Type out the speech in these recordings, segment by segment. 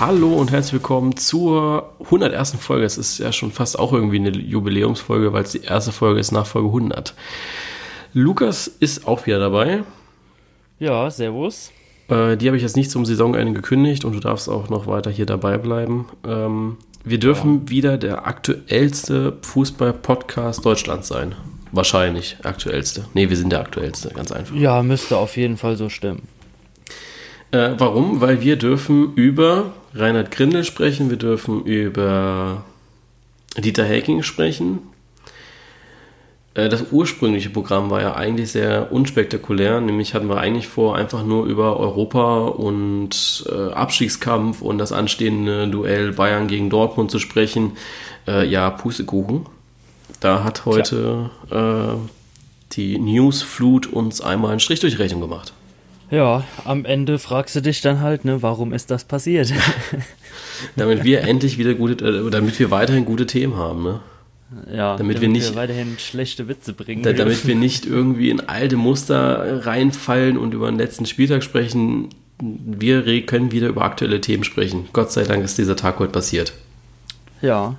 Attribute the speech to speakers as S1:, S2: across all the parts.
S1: Hallo und herzlich willkommen zur 101. Folge. Es ist ja schon fast auch irgendwie eine Jubiläumsfolge, weil es die erste Folge ist nach Folge 100. Lukas ist auch wieder dabei.
S2: Ja, servus.
S1: Äh, die habe ich jetzt nicht zum Saisonende gekündigt und du darfst auch noch weiter hier dabei bleiben. Ähm, wir dürfen ja. wieder der aktuellste Fußball-Podcast Deutschlands sein. Wahrscheinlich aktuellste. Nee, wir sind der aktuellste, ganz einfach.
S2: Ja, müsste auf jeden Fall so stimmen.
S1: Äh, warum? Weil wir dürfen über Reinhard Grindel sprechen, wir dürfen über Dieter Hecking sprechen. Äh, das ursprüngliche Programm war ja eigentlich sehr unspektakulär, nämlich hatten wir eigentlich vor, einfach nur über Europa und äh, Abstiegskampf und das anstehende Duell Bayern gegen Dortmund zu sprechen. Äh, ja, Pustekuchen. Da hat heute äh, die Newsflut uns einmal einen Strich durch die Rechnung gemacht.
S2: Ja, am Ende fragst du dich dann halt, ne, warum ist das passiert?
S1: damit wir endlich wieder gute, äh, damit wir weiterhin gute Themen haben, ne?
S2: Ja, damit, damit wir nicht wir weiterhin schlechte Witze bringen.
S1: Da, damit wir nicht irgendwie in alte Muster reinfallen und über den letzten Spieltag sprechen. Wir können wieder über aktuelle Themen sprechen. Gott sei Dank ist dieser Tag heute passiert.
S2: Ja.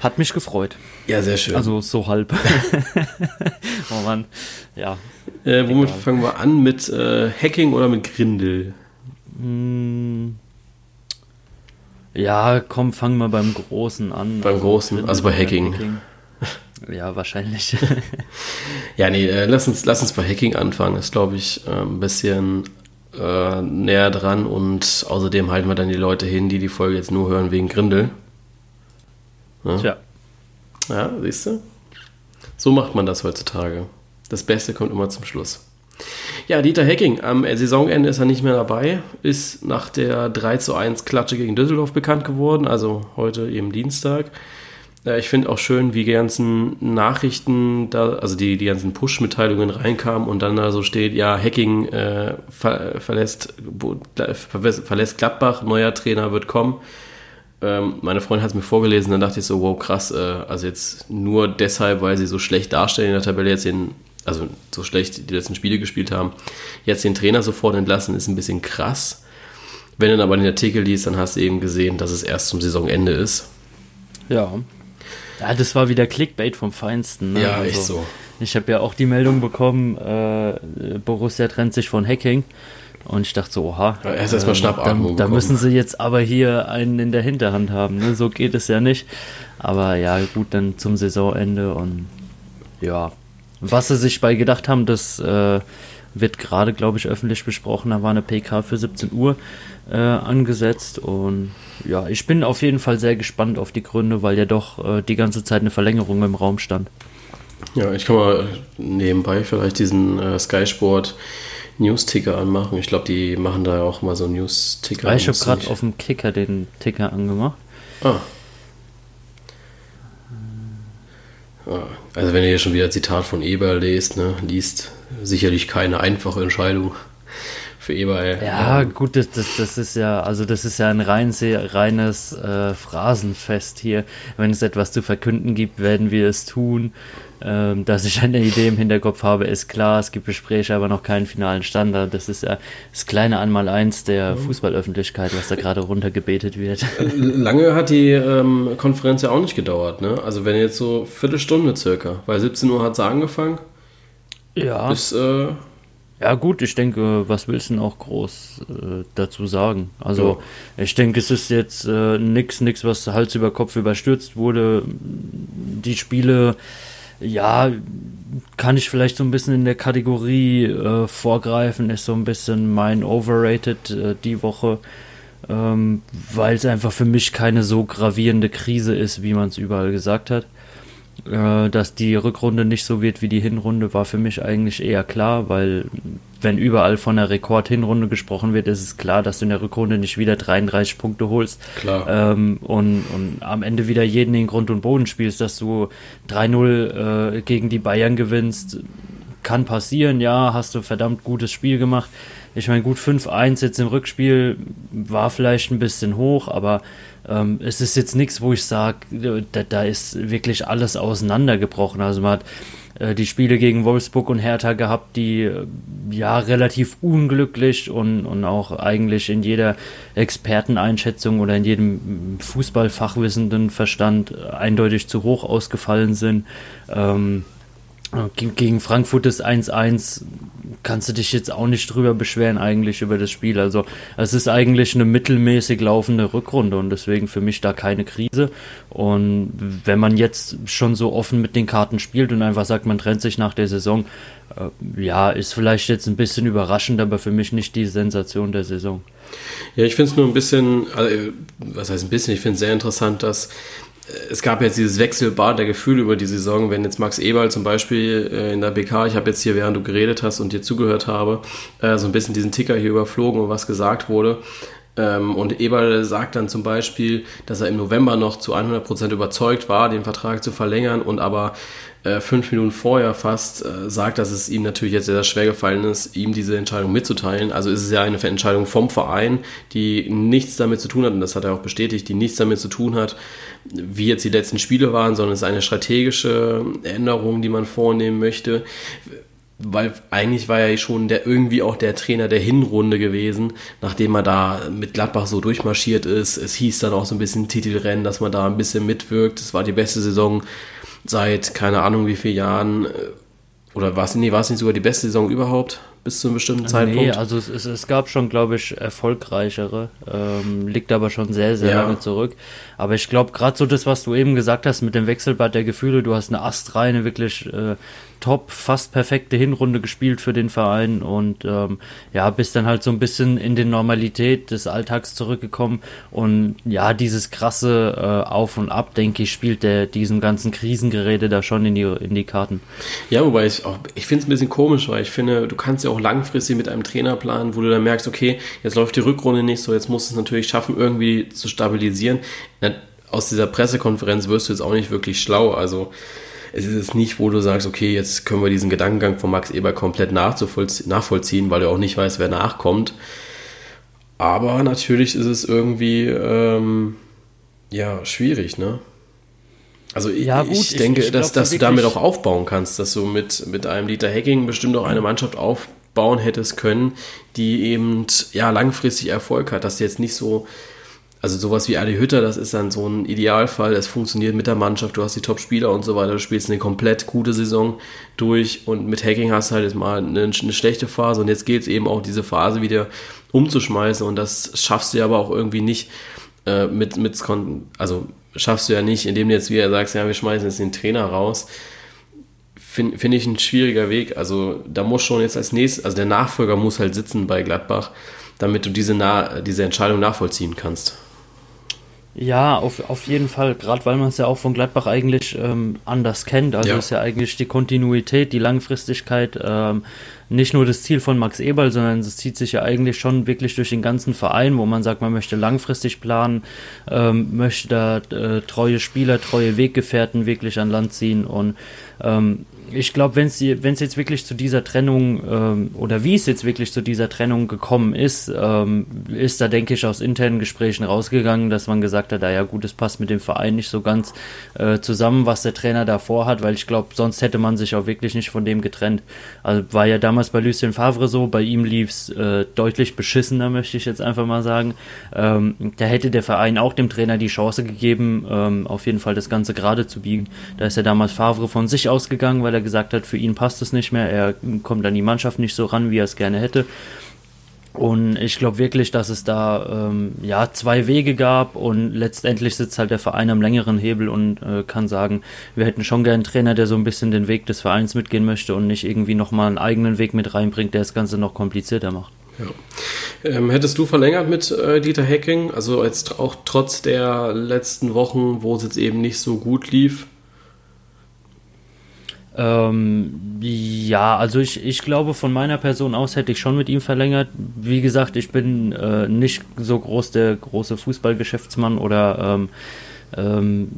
S2: Hat mich gefreut.
S1: Ja, sehr schön.
S2: Also so halb. oh Mann, ja.
S1: Äh, womit egal. fangen wir an? Mit äh, Hacking oder mit Grindel?
S2: Hm. Ja, komm, fangen wir beim Großen an.
S1: Beim also Großen, Grindel also bei Hacking. Hacking.
S2: Ja, wahrscheinlich.
S1: ja, nee, äh, lass, uns, lass uns bei Hacking anfangen. Das ist, glaube ich, äh, ein bisschen äh, näher dran und außerdem halten wir dann die Leute hin, die die Folge jetzt nur hören wegen Grindel.
S2: Ne? Tja.
S1: Ja, siehst du? So macht man das heutzutage. Das Beste kommt immer zum Schluss. Ja, Dieter Hecking, am Saisonende ist er nicht mehr dabei, ist nach der 3 zu 1 Klatsche gegen Düsseldorf bekannt geworden, also heute eben Dienstag. Ich finde auch schön, wie die ganzen Nachrichten, da, also die, die ganzen Push-Mitteilungen reinkamen und dann da so steht, ja, Hacking äh, ver, verlässt, verlässt Gladbach, neuer Trainer wird kommen. Ähm, meine Freundin hat es mir vorgelesen, dann dachte ich so, wow, krass, äh, also jetzt nur deshalb, weil sie so schlecht darstellen in der Tabelle, jetzt den, also so schlecht die letzten Spiele gespielt haben, jetzt den Trainer sofort entlassen, ist ein bisschen krass. Wenn du dann aber den Artikel liest, dann hast du eben gesehen, dass es erst zum Saisonende ist.
S2: Ja. Ja, das war wieder Clickbait vom Feinsten.
S1: Ne? Ja, also, echt so.
S2: Ich habe ja auch die Meldung bekommen, äh, Borussia trennt sich von Hacking. Und ich dachte so, oha.
S1: Ja, erst erstmal äh, Schnappatmung.
S2: Da, da müssen sie jetzt aber hier einen in der Hinterhand haben. Ne? So geht es ja nicht. Aber ja, gut, dann zum Saisonende und ja. Was sie sich bei gedacht haben, das äh, wird gerade, glaube ich, öffentlich besprochen. Da war eine PK für 17 Uhr äh, angesetzt. Und ja, ich bin auf jeden Fall sehr gespannt auf die Gründe, weil ja doch äh, die ganze Zeit eine Verlängerung im Raum stand.
S1: Ja, ich kann mal nebenbei vielleicht diesen äh, Sky Sport News-Ticker anmachen. Ich glaube, die machen da auch mal so News-Ticker.
S2: Ah, ich habe gerade auf dem Kicker den Ticker angemacht.
S1: Ah. ah. Also wenn ihr hier schon wieder Zitat von Eber lest, ne, liest, sicherlich keine einfache Entscheidung für Eber.
S2: Ja, gut, das, das, das ist ja, also das ist ja ein rein, reines äh, Phrasenfest hier. Wenn es etwas zu verkünden gibt, werden wir es tun. Ähm, dass ich eine Idee im Hinterkopf habe, ist klar. Es gibt Gespräche, aber noch keinen finalen Standard. Das ist ja das kleine Einmaleins der Fußballöffentlichkeit, was da gerade runtergebetet wird.
S1: Lange hat die ähm, Konferenz ja auch nicht gedauert, ne? Also wenn jetzt so Viertelstunde circa, weil 17 Uhr hat sie angefangen.
S2: Ja. Bis, äh, ja gut, ich denke, was willst du denn auch groß äh, dazu sagen? Also ja. ich denke, es ist jetzt äh, nichts, nix, was Hals über Kopf überstürzt wurde. Die Spiele ja, kann ich vielleicht so ein bisschen in der Kategorie äh, vorgreifen, ist so ein bisschen mein Overrated äh, die Woche, ähm, weil es einfach für mich keine so gravierende Krise ist, wie man es überall gesagt hat. Dass die Rückrunde nicht so wird wie die Hinrunde, war für mich eigentlich eher klar, weil wenn überall von einer Rekord-Hinrunde gesprochen wird, ist es klar, dass du in der Rückrunde nicht wieder 33 Punkte holst
S1: klar.
S2: Ähm, und, und am Ende wieder jeden in Grund und Boden spielst, dass du 3-0 äh, gegen die Bayern gewinnst. Kann passieren, ja, hast du verdammt gutes Spiel gemacht. Ich meine, gut 5-1 jetzt im Rückspiel war vielleicht ein bisschen hoch, aber ähm, es ist jetzt nichts, wo ich sage, da, da, ist wirklich alles auseinandergebrochen. Also man hat äh, die Spiele gegen Wolfsburg und Hertha gehabt, die äh, ja relativ unglücklich und, und auch eigentlich in jeder Experteneinschätzung oder in jedem Fußballfachwissenden Verstand eindeutig zu hoch ausgefallen sind. Ähm, gegen Frankfurt ist 1-1 kannst du dich jetzt auch nicht drüber beschweren eigentlich über das Spiel. Also es ist eigentlich eine mittelmäßig laufende Rückrunde und deswegen für mich da keine Krise. Und wenn man jetzt schon so offen mit den Karten spielt und einfach sagt, man trennt sich nach der Saison, äh, ja, ist vielleicht jetzt ein bisschen überraschend, aber für mich nicht die Sensation der Saison.
S1: Ja, ich finde es nur ein bisschen, also, was heißt ein bisschen, ich finde es sehr interessant, dass es gab jetzt dieses Wechselbad der Gefühle über die Saison, wenn jetzt Max Eberl zum Beispiel äh, in der BK, ich habe jetzt hier, während du geredet hast und dir zugehört habe, äh, so ein bisschen diesen Ticker hier überflogen und was gesagt wurde. Ähm, und Eberl sagt dann zum Beispiel, dass er im November noch zu 100% überzeugt war, den Vertrag zu verlängern und aber äh, fünf Minuten vorher fast äh, sagt, dass es ihm natürlich jetzt sehr schwer gefallen ist, ihm diese Entscheidung mitzuteilen. Also ist es ja eine Entscheidung vom Verein, die nichts damit zu tun hat, und das hat er auch bestätigt, die nichts damit zu tun hat, wie jetzt die letzten Spiele waren, sondern es ist eine strategische Änderung, die man vornehmen möchte weil eigentlich war er schon der irgendwie auch der Trainer der Hinrunde gewesen, nachdem er da mit Gladbach so durchmarschiert ist. Es hieß dann auch so ein bisschen Titelrennen, dass man da ein bisschen mitwirkt. Es war die beste Saison seit keine Ahnung wie vielen Jahren. Äh, oder war es, nee, war es nicht sogar die beste Saison überhaupt? bis zu einem bestimmten Zeitpunkt? Nee,
S2: also es, es, es gab schon, glaube ich, erfolgreichere. Ähm, liegt aber schon sehr, sehr ja. lange zurück. Aber ich glaube, gerade so das, was du eben gesagt hast mit dem Wechselbad der Gefühle, du hast eine astreine, wirklich äh, top, fast perfekte Hinrunde gespielt für den Verein und ähm, ja, bist dann halt so ein bisschen in die Normalität des Alltags zurückgekommen und ja, dieses krasse äh, Auf und Ab, denke ich, spielt der diesem ganzen Krisengerede da schon in die, in die Karten.
S1: Ja, wobei ich auch, ich finde es ein bisschen komisch, weil ich finde, du kannst ja auch langfristig mit einem Trainer planen, wo du dann merkst, okay, jetzt läuft die Rückrunde nicht so, jetzt musst du es natürlich schaffen, irgendwie zu stabilisieren. Aus dieser Pressekonferenz wirst du jetzt auch nicht wirklich schlau, also es ist nicht, wo du sagst, okay, jetzt können wir diesen Gedankengang von Max Eber komplett nachvollziehen, weil er auch nicht weiß, wer nachkommt. Aber natürlich ist es irgendwie ähm, ja schwierig, ne? Also ich, ja, gut, ich denke, ich, ich dass, dass du damit auch aufbauen kannst, dass du mit, mit einem Dieter Hacking bestimmt auch eine Mannschaft aufbauen hättest können, die eben ja langfristig Erfolg hat, dass du jetzt nicht so also sowas wie Adi Hütter, das ist dann so ein Idealfall. Es funktioniert mit der Mannschaft, du hast die Top-Spieler und so weiter, du spielst eine komplett gute Saison durch und mit Hacking hast du halt jetzt mal eine, eine schlechte Phase und jetzt geht es eben auch diese Phase wieder umzuschmeißen und das schaffst du aber auch irgendwie nicht äh, mit, mit, also schaffst du ja nicht, indem du jetzt wieder sagst, ja, wir schmeißen jetzt den Trainer raus. Finde find ich ein schwieriger Weg. Also da muss schon jetzt als nächstes, also der Nachfolger muss halt sitzen bei Gladbach, damit du diese, diese Entscheidung nachvollziehen kannst.
S2: Ja, auf, auf jeden Fall, gerade weil man es ja auch von Gladbach eigentlich ähm, anders kennt. Also ja. ist ja eigentlich die Kontinuität, die Langfristigkeit ähm, nicht nur das Ziel von Max Eberl, sondern es zieht sich ja eigentlich schon wirklich durch den ganzen Verein, wo man sagt, man möchte langfristig planen, ähm, möchte da äh, treue Spieler, treue Weggefährten wirklich an Land ziehen und ähm, ich glaube, wenn es jetzt wirklich zu dieser Trennung ähm, oder wie es jetzt wirklich zu dieser Trennung gekommen ist, ähm, ist da, denke ich, aus internen Gesprächen rausgegangen, dass man gesagt hat, ah ja gut, es passt mit dem Verein nicht so ganz äh, zusammen, was der Trainer da vorhat, weil ich glaube, sonst hätte man sich auch wirklich nicht von dem getrennt. Also war ja damals bei Lucien Favre so, bei ihm lief es äh, deutlich beschissener, möchte ich jetzt einfach mal sagen. Ähm, da hätte der Verein auch dem Trainer die Chance gegeben, ähm, auf jeden Fall das Ganze gerade zu biegen. Da ist ja damals Favre von sich ausgegangen, weil er er gesagt hat, für ihn passt es nicht mehr, er kommt an die Mannschaft nicht so ran, wie er es gerne hätte. Und ich glaube wirklich, dass es da ähm, ja zwei Wege gab und letztendlich sitzt halt der Verein am längeren Hebel und äh, kann sagen, wir hätten schon gern einen Trainer, der so ein bisschen den Weg des Vereins mitgehen möchte und nicht irgendwie nochmal einen eigenen Weg mit reinbringt, der das Ganze noch komplizierter macht.
S1: Ja. Ähm, hättest du verlängert mit äh, Dieter Hecking, also jetzt auch trotz der letzten Wochen, wo es jetzt eben nicht so gut lief?
S2: Ähm, ja, also ich, ich glaube, von meiner Person aus hätte ich schon mit ihm verlängert. Wie gesagt, ich bin äh, nicht so groß der große Fußballgeschäftsmann oder ähm, ähm,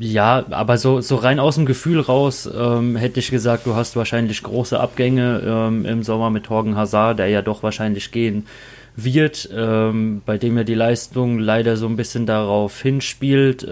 S2: ja, aber so, so rein aus dem Gefühl raus ähm, hätte ich gesagt, du hast wahrscheinlich große Abgänge ähm, im Sommer mit Torgen Hazard, der ja doch wahrscheinlich gehen wird, ähm, bei dem ja die Leistung leider so ein bisschen darauf hinspielt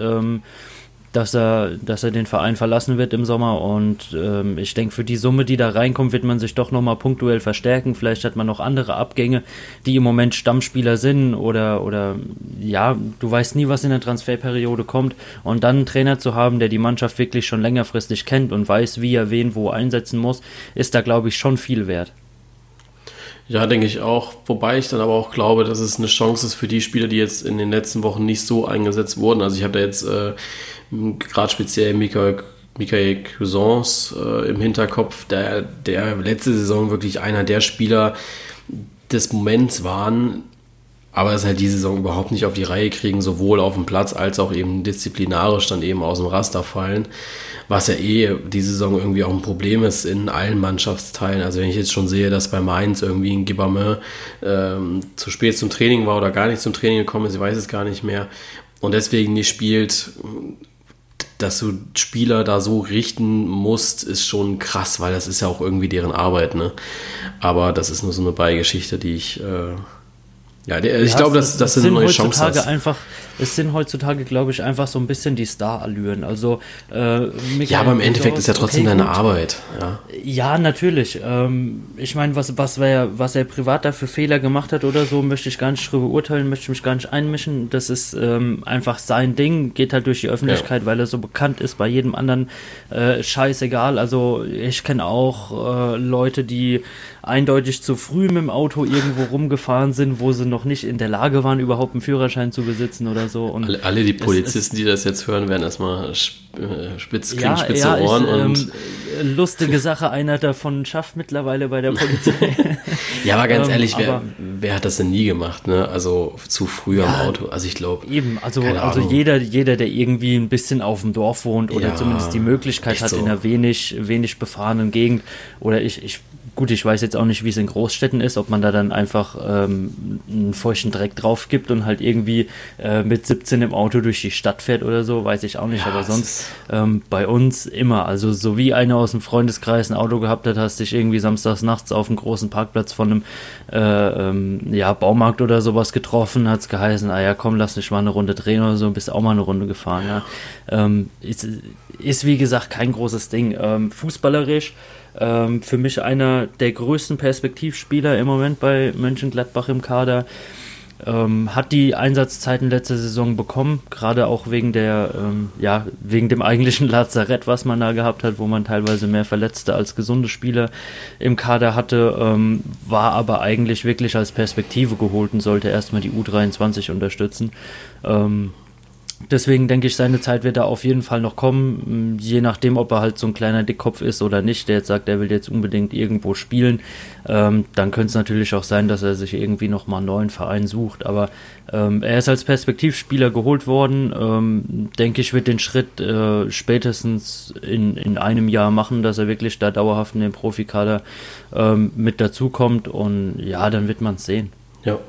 S2: dass er, dass er den Verein verlassen wird im Sommer. Und ähm, ich denke, für die Summe, die da reinkommt, wird man sich doch nochmal punktuell verstärken. Vielleicht hat man noch andere Abgänge, die im Moment Stammspieler sind oder, oder ja, du weißt nie, was in der Transferperiode kommt. Und dann einen Trainer zu haben, der die Mannschaft wirklich schon längerfristig kennt und weiß, wie er wen wo einsetzen muss, ist da, glaube ich, schon viel wert.
S1: Ja, denke ich auch. Wobei ich dann aber auch glaube, dass es eine Chance ist für die Spieler, die jetzt in den letzten Wochen nicht so eingesetzt wurden. Also ich habe da jetzt äh, gerade speziell Michael, Michael Cousins äh, im Hinterkopf, der, der letzte Saison wirklich einer der Spieler des Moments waren, aber es halt diese Saison überhaupt nicht auf die Reihe kriegen, sowohl auf dem Platz als auch eben disziplinarisch dann eben aus dem Raster fallen was ja eh diese Saison irgendwie auch ein Problem ist in allen Mannschaftsteilen. Also wenn ich jetzt schon sehe, dass bei Mainz irgendwie ein Gibame ähm, zu spät zum Training war oder gar nicht zum Training gekommen ist, ich weiß es gar nicht mehr, und deswegen nicht spielt, dass du Spieler da so richten musst, ist schon krass, weil das ist ja auch irgendwie deren Arbeit, ne? Aber das ist nur so eine Beigeschichte, die ich äh, ja, der, ich glaube, das, das, sind neue Chancen.
S2: Einfach, es sind heutzutage, glaube ich, einfach so ein bisschen die Star-Allüren. Also,
S1: äh, ja, aber im Endeffekt ist ja trotzdem okay, deine gut. Arbeit.
S2: Ja, ja natürlich. Ähm, ich meine, was, was, er, was er privat da für Fehler gemacht hat oder so, möchte ich gar nicht drüber urteilen, möchte mich gar nicht einmischen. Das ist ähm, einfach sein Ding, geht halt durch die Öffentlichkeit, ja. weil er so bekannt ist, bei jedem anderen äh, scheißegal. Also, ich kenne auch äh, Leute, die eindeutig zu früh mit dem Auto irgendwo rumgefahren sind, wo sie noch nicht in der Lage waren, überhaupt einen Führerschein zu besitzen oder so.
S1: Und alle, alle die Polizisten, es, die das jetzt hören, werden erstmal äh, spitz, ja, spitze ja, Ohren. Ich, und
S2: ähm, lustige Sache, einer davon schafft mittlerweile bei der Polizei.
S1: ja, aber ganz ähm, ehrlich, wer, wer, hat das denn nie gemacht? Ne? Also zu früh ja, am Auto. Also ich glaube.
S2: Eben, also, also jeder, jeder, der irgendwie ein bisschen auf dem Dorf wohnt oder zumindest die Möglichkeit hat, so. in einer wenig, wenig befahrenen Gegend oder ich, ich Gut, ich weiß jetzt auch nicht, wie es in Großstädten ist, ob man da dann einfach ähm, einen feuchten Dreck drauf gibt und halt irgendwie äh, mit 17 im Auto durch die Stadt fährt oder so, weiß ich auch nicht. Ja, Aber sonst ähm, bei uns immer. Also so wie einer aus dem Freundeskreis ein Auto gehabt hat, hast dich irgendwie samstags nachts auf einem großen Parkplatz von einem äh, ähm, ja, Baumarkt oder sowas getroffen, hat es geheißen, ah ja komm, lass mich mal eine Runde drehen oder so, bist auch mal eine Runde gefahren. Ja. Ähm, ist, ist wie gesagt kein großes Ding. Ähm, fußballerisch ähm, für mich einer der größten Perspektivspieler im Moment bei Mönchengladbach im Kader. Ähm, hat die Einsatzzeiten letzte Saison bekommen, gerade auch wegen der, ähm, ja, wegen dem eigentlichen Lazarett, was man da gehabt hat, wo man teilweise mehr Verletzte als gesunde Spieler im Kader hatte, ähm, war aber eigentlich wirklich als Perspektive geholt und sollte erstmal die U23 unterstützen. Ähm, Deswegen denke ich, seine Zeit wird da auf jeden Fall noch kommen, je nachdem, ob er halt so ein kleiner Dickkopf ist oder nicht, der jetzt sagt, er will jetzt unbedingt irgendwo spielen. Ähm, dann könnte es natürlich auch sein, dass er sich irgendwie nochmal einen neuen Verein sucht. Aber ähm, er ist als Perspektivspieler geholt worden. Ähm, denke ich, wird den Schritt äh, spätestens in, in einem Jahr machen, dass er wirklich da dauerhaft in den Profikader ähm, mit dazukommt. Und ja, dann wird man es sehen.
S1: Ja.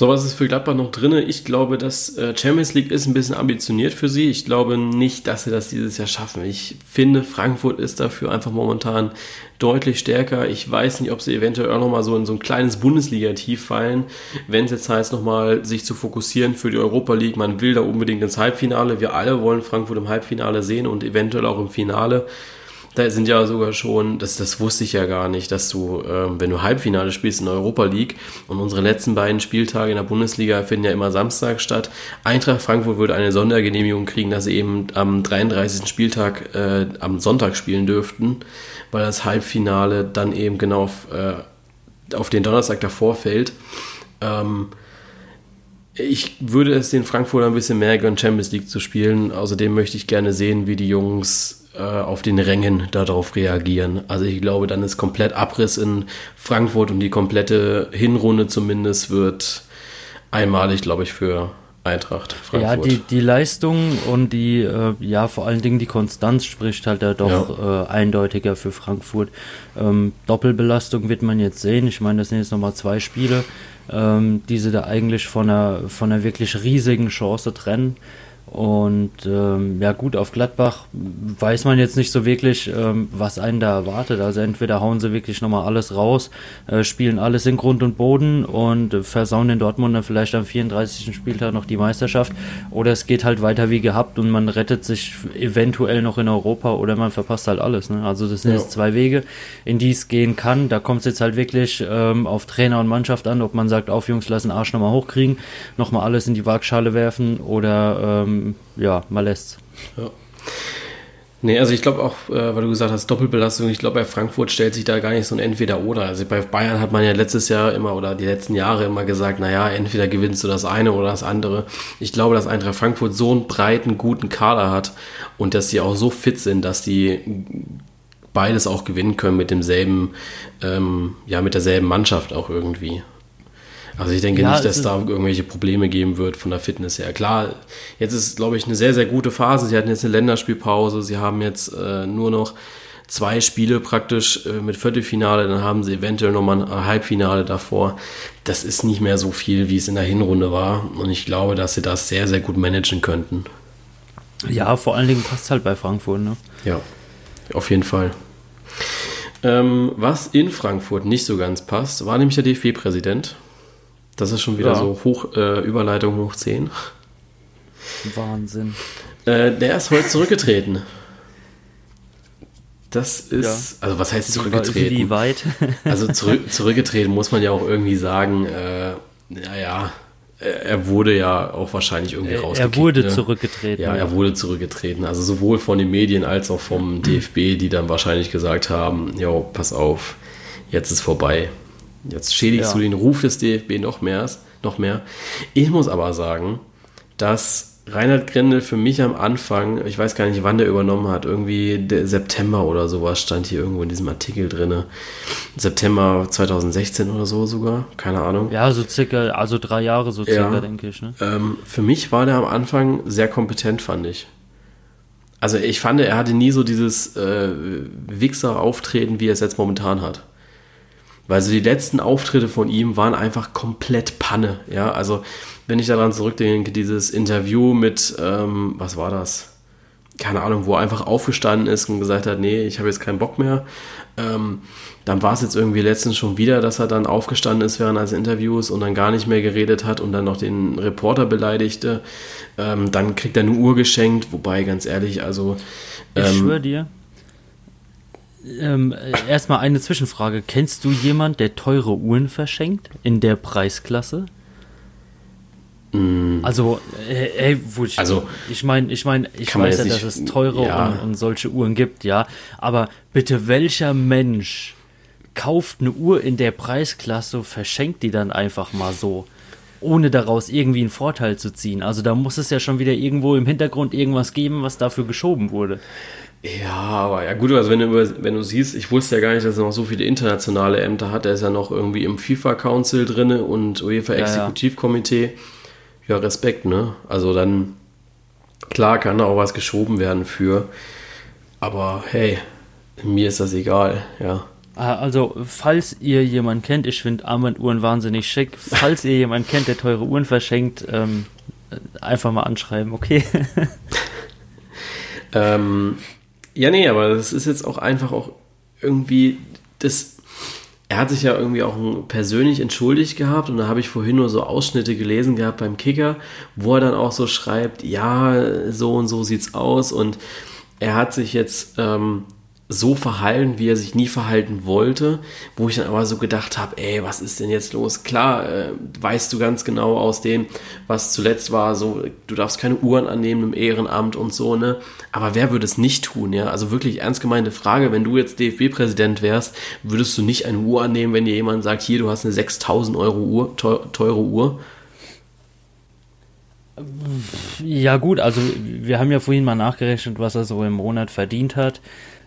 S1: So, was ist für Gladbach noch drin? Ich glaube, dass äh, Champions League ist ein bisschen ambitioniert für sie. Ich glaube nicht, dass sie das dieses Jahr schaffen. Ich finde, Frankfurt ist dafür einfach momentan deutlich stärker. Ich weiß nicht, ob sie eventuell auch nochmal so in so ein kleines Bundesliga-Tief fallen, wenn es jetzt heißt, nochmal sich zu fokussieren für die Europa League. Man will da unbedingt ins Halbfinale. Wir alle wollen Frankfurt im Halbfinale sehen und eventuell auch im Finale. Da sind ja sogar schon, das, das wusste ich ja gar nicht, dass du, ähm, wenn du Halbfinale spielst in der Europa League und unsere letzten beiden Spieltage in der Bundesliga finden ja immer Samstag statt. Eintracht Frankfurt würde eine Sondergenehmigung kriegen, dass sie eben am 33. Spieltag äh, am Sonntag spielen dürften, weil das Halbfinale dann eben genau auf, äh, auf den Donnerstag davor fällt. Ähm, ich würde es den Frankfurter ein bisschen mehr gönnen, Champions League zu spielen. Außerdem möchte ich gerne sehen, wie die Jungs äh, auf den Rängen darauf reagieren. Also ich glaube, dann ist komplett Abriss in Frankfurt und die komplette Hinrunde zumindest wird einmalig, glaube ich, für Eintracht
S2: Frankfurt. Ja, die, die Leistung und die, äh, ja, vor allen Dingen die Konstanz spricht halt da doch ja. äh, eindeutiger für Frankfurt. Ähm, Doppelbelastung wird man jetzt sehen. Ich meine, das sind jetzt nochmal zwei Spiele, ähm, die sie da eigentlich von einer, von einer wirklich riesigen Chance trennen. Und ähm, ja gut, auf Gladbach weiß man jetzt nicht so wirklich, ähm, was einen da erwartet. Also entweder hauen sie wirklich nochmal alles raus, äh, spielen alles in Grund und Boden und äh, versauen den Dortmunder vielleicht am 34. Spieltag noch die Meisterschaft. Oder es geht halt weiter wie gehabt und man rettet sich eventuell noch in Europa oder man verpasst halt alles. Ne? Also das sind ja. jetzt zwei Wege, in die es gehen kann. Da kommt es jetzt halt wirklich ähm, auf Trainer und Mannschaft an, ob man sagt, auf Jungs, lassen Arsch nochmal hochkriegen, nochmal alles in die Waagschale werfen oder ähm, ja, mal lässt. Ja.
S1: Nee, also ich glaube auch, äh, weil du gesagt hast, Doppelbelastung, ich glaube, bei Frankfurt stellt sich da gar nicht so ein Entweder-Oder. Also bei Bayern hat man ja letztes Jahr immer oder die letzten Jahre immer gesagt, naja, entweder gewinnst du das eine oder das andere. Ich glaube, dass Eintracht Frankfurt so einen breiten, guten Kader hat und dass sie auch so fit sind, dass die beides auch gewinnen können mit demselben, ähm, ja, mit derselben Mannschaft auch irgendwie. Also ich denke ja, nicht, dass es da irgendwelche Probleme geben wird von der Fitness her. Klar, jetzt ist, glaube ich, eine sehr, sehr gute Phase. Sie hatten jetzt eine Länderspielpause. Sie haben jetzt äh, nur noch zwei Spiele praktisch äh, mit Viertelfinale. Dann haben sie eventuell nochmal ein Halbfinale davor. Das ist nicht mehr so viel, wie es in der Hinrunde war. Und ich glaube, dass sie das sehr, sehr gut managen könnten.
S2: Ja, vor allen Dingen passt halt bei Frankfurt. Ne?
S1: Ja, auf jeden Fall. Ähm, was in Frankfurt nicht so ganz passt, war nämlich der DFB-Präsident. Das ist schon wieder ja. so hoch, äh, Überleitung hoch 10.
S2: Wahnsinn.
S1: Äh, der ist heute zurückgetreten. Das ist, ja. also was heißt zurückgetreten?
S2: Wie weit?
S1: also zurück, zurückgetreten muss man ja auch irgendwie sagen, äh, naja, er wurde ja auch wahrscheinlich irgendwie rausgekickt.
S2: Er wurde ne? zurückgetreten.
S1: Ja, er wurde zurückgetreten. Also sowohl von den Medien als auch vom DFB, die dann wahrscheinlich gesagt haben, jo, pass auf, jetzt ist vorbei. Jetzt schädigst ja. du den Ruf des DFB noch mehr, noch mehr. Ich muss aber sagen, dass Reinhard Grindel für mich am Anfang, ich weiß gar nicht, wann der übernommen hat, irgendwie September oder sowas stand hier irgendwo in diesem Artikel drin. September 2016 oder so sogar, keine Ahnung.
S2: Ja, so circa, also drei Jahre so circa, ja, denke ich. Ne?
S1: Ähm, für mich war der am Anfang sehr kompetent, fand ich. Also ich fand, er hatte nie so dieses äh, Wichser-Auftreten, wie er es jetzt momentan hat. Weil so die letzten Auftritte von ihm waren einfach komplett Panne. Ja, also wenn ich daran zurückdenke, dieses Interview mit, ähm, was war das? Keine Ahnung, wo er einfach aufgestanden ist und gesagt hat, nee, ich habe jetzt keinen Bock mehr. Ähm, dann war es jetzt irgendwie letztens schon wieder, dass er dann aufgestanden ist während eines Interviews und dann gar nicht mehr geredet hat und dann noch den Reporter beleidigte. Ähm, dann kriegt er eine Uhr geschenkt, wobei ganz ehrlich, also.
S2: ich ähm, schwöre dir, ähm, erstmal eine Zwischenfrage. Kennst du jemand, der teure Uhren verschenkt in der Preisklasse? Mm. Also, äh, ey, wo ich, also, ich meine, ich meine, ich weiß ja, dass es teure ja. und, und, solche Uhren gibt, ja. Aber bitte, welcher Mensch kauft eine Uhr in der Preisklasse, und verschenkt die dann einfach mal so, ohne daraus irgendwie einen Vorteil zu ziehen? Also, da muss es ja schon wieder irgendwo im Hintergrund irgendwas geben, was dafür geschoben wurde.
S1: Ja, aber ja gut, also wenn du, wenn du siehst, ich wusste ja gar nicht, dass er noch so viele internationale Ämter hat. Er ist ja noch irgendwie im FIFA Council drin und UEFA Exekutivkomitee. Ja, ja. ja, Respekt, ne? Also dann, klar kann da auch was geschoben werden für. Aber hey, mir ist das egal, ja.
S2: Ah, also, falls ihr jemanden kennt, ich finde Armbanduhren wahnsinnig schick. Falls ihr jemanden kennt, der teure Uhren verschenkt, ähm, einfach mal anschreiben, okay?
S1: ähm, ja, nee, aber das ist jetzt auch einfach auch irgendwie das. Er hat sich ja irgendwie auch persönlich entschuldigt gehabt und da habe ich vorhin nur so Ausschnitte gelesen gehabt beim Kicker, wo er dann auch so schreibt, ja, so und so sieht's aus und er hat sich jetzt ähm, so verhalten, wie er sich nie verhalten wollte, wo ich dann aber so gedacht habe, ey, was ist denn jetzt los? Klar, äh, weißt du ganz genau aus dem, was zuletzt war, so, du darfst keine Uhren annehmen im Ehrenamt und so, ne? Aber wer würde es nicht tun, ja? Also wirklich ernst gemeinte Frage, wenn du jetzt DFB-Präsident wärst, würdest du nicht eine Uhr annehmen, wenn dir jemand sagt, hier, du hast eine 6000 Euro Uhr, teure Uhr?
S2: Ja gut, also wir haben ja vorhin mal nachgerechnet, was er so im Monat verdient hat.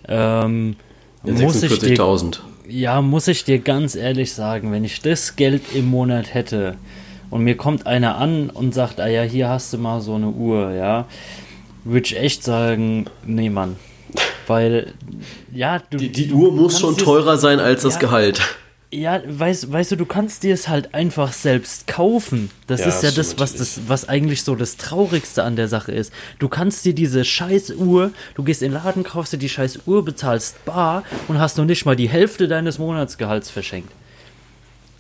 S2: Ähm,
S1: ja, 46.000.
S2: Ja, muss ich dir ganz ehrlich sagen, wenn ich das Geld im Monat hätte und mir kommt einer an und sagt, ah ja, hier hast du mal so eine Uhr, ja, würde ich echt sagen, nee, Mann. Weil, ja,
S1: du. Die, die Uhr muss schon teurer sein als das ja, Gehalt.
S2: Ja, weißt, weißt du, du kannst dir es halt einfach selbst kaufen. Das ja, ist ja das, was das, was eigentlich so das Traurigste an der Sache ist. Du kannst dir diese scheiß Uhr, du gehst in den Laden, kaufst dir die scheiß Uhr, bezahlst bar und hast noch nicht mal die Hälfte deines Monatsgehalts verschenkt.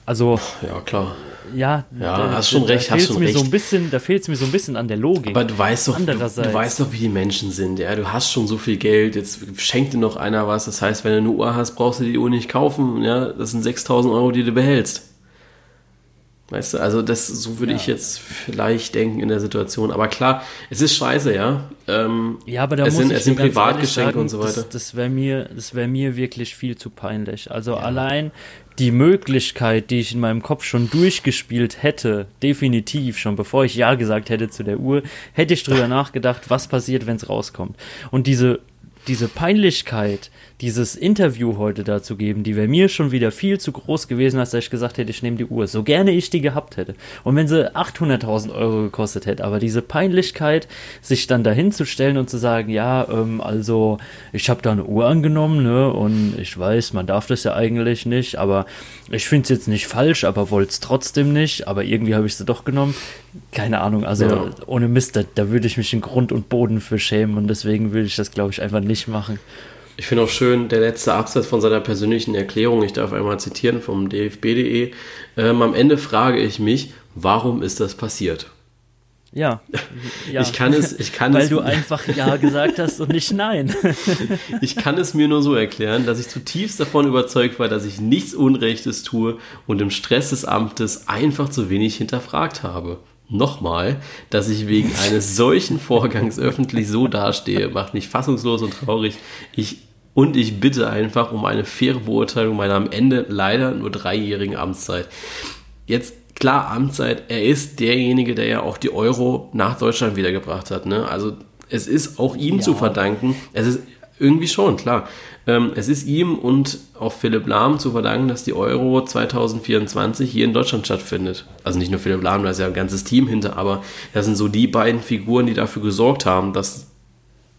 S2: Also.
S1: Ja, klar.
S2: Ja,
S1: ja da, hast schon da, recht,
S2: da
S1: hast schon
S2: mir
S1: recht.
S2: So ein bisschen, da fehlt es mir so ein bisschen an der Logik.
S1: Aber du weißt doch, du, du, weißt doch, wie die Menschen sind. Ja, du hast schon so viel Geld, jetzt schenkt dir noch einer was. Das heißt, wenn du eine Uhr hast, brauchst du die Uhr nicht kaufen. Ja, das sind 6000 Euro, die du behältst. Weißt du, also das, so würde ja. ich jetzt vielleicht denken in der Situation. Aber klar, es ist scheiße, ja. Ähm,
S2: ja, aber da
S1: es
S2: muss
S1: sind,
S2: ich
S1: es sind Privatgeschenke und so weiter.
S2: Das, das wäre mir, das mir wirklich viel zu peinlich. Also ja. allein die Möglichkeit, die ich in meinem Kopf schon durchgespielt hätte, definitiv schon bevor ich Ja gesagt hätte zu der Uhr, hätte ich drüber nachgedacht, was passiert, wenn es rauskommt. Und diese, diese Peinlichkeit, dieses Interview heute dazu geben, die wäre mir schon wieder viel zu groß gewesen, als dass ich gesagt hätte, ich nehme die Uhr, so gerne ich die gehabt hätte. Und wenn sie 800.000 Euro gekostet hätte, aber diese Peinlichkeit, sich dann dahin zu stellen und zu sagen, ja, ähm, also ich habe da eine Uhr angenommen, ne, und ich weiß, man darf das ja eigentlich nicht, aber ich finde es jetzt nicht falsch, aber wollte es trotzdem nicht, aber irgendwie habe ich sie doch genommen. Keine Ahnung, also ja. ohne Mist, da, da würde ich mich in Grund und Boden für schämen und deswegen würde ich das, glaube ich, einfach nicht machen.
S1: Ich finde auch schön, der letzte Absatz von seiner persönlichen Erklärung, ich darf einmal zitieren vom dfb.de. Ähm, am Ende frage ich mich, warum ist das passiert?
S2: Ja,
S1: ja. Ich kann es, ich kann
S2: Weil
S1: es,
S2: du einfach Ja gesagt hast und nicht Nein.
S1: ich kann es mir nur so erklären, dass ich zutiefst davon überzeugt war, dass ich nichts Unrechtes tue und im Stress des Amtes einfach zu wenig hinterfragt habe nochmal, dass ich wegen eines solchen Vorgangs öffentlich so dastehe, macht mich fassungslos und traurig. Ich, und ich bitte einfach um eine faire Beurteilung meiner am Ende leider nur dreijährigen Amtszeit. Jetzt klar, Amtszeit, er ist derjenige, der ja auch die Euro nach Deutschland wiedergebracht hat. Ne? Also es ist auch ihm ja. zu verdanken. Es ist irgendwie schon, klar. Ähm, es ist ihm und auch Philipp Lahm zu verdanken, dass die Euro 2024 hier in Deutschland stattfindet. Also nicht nur Philipp Lahm, da ist ja ein ganzes Team hinter, aber das sind so die beiden Figuren, die dafür gesorgt haben, dass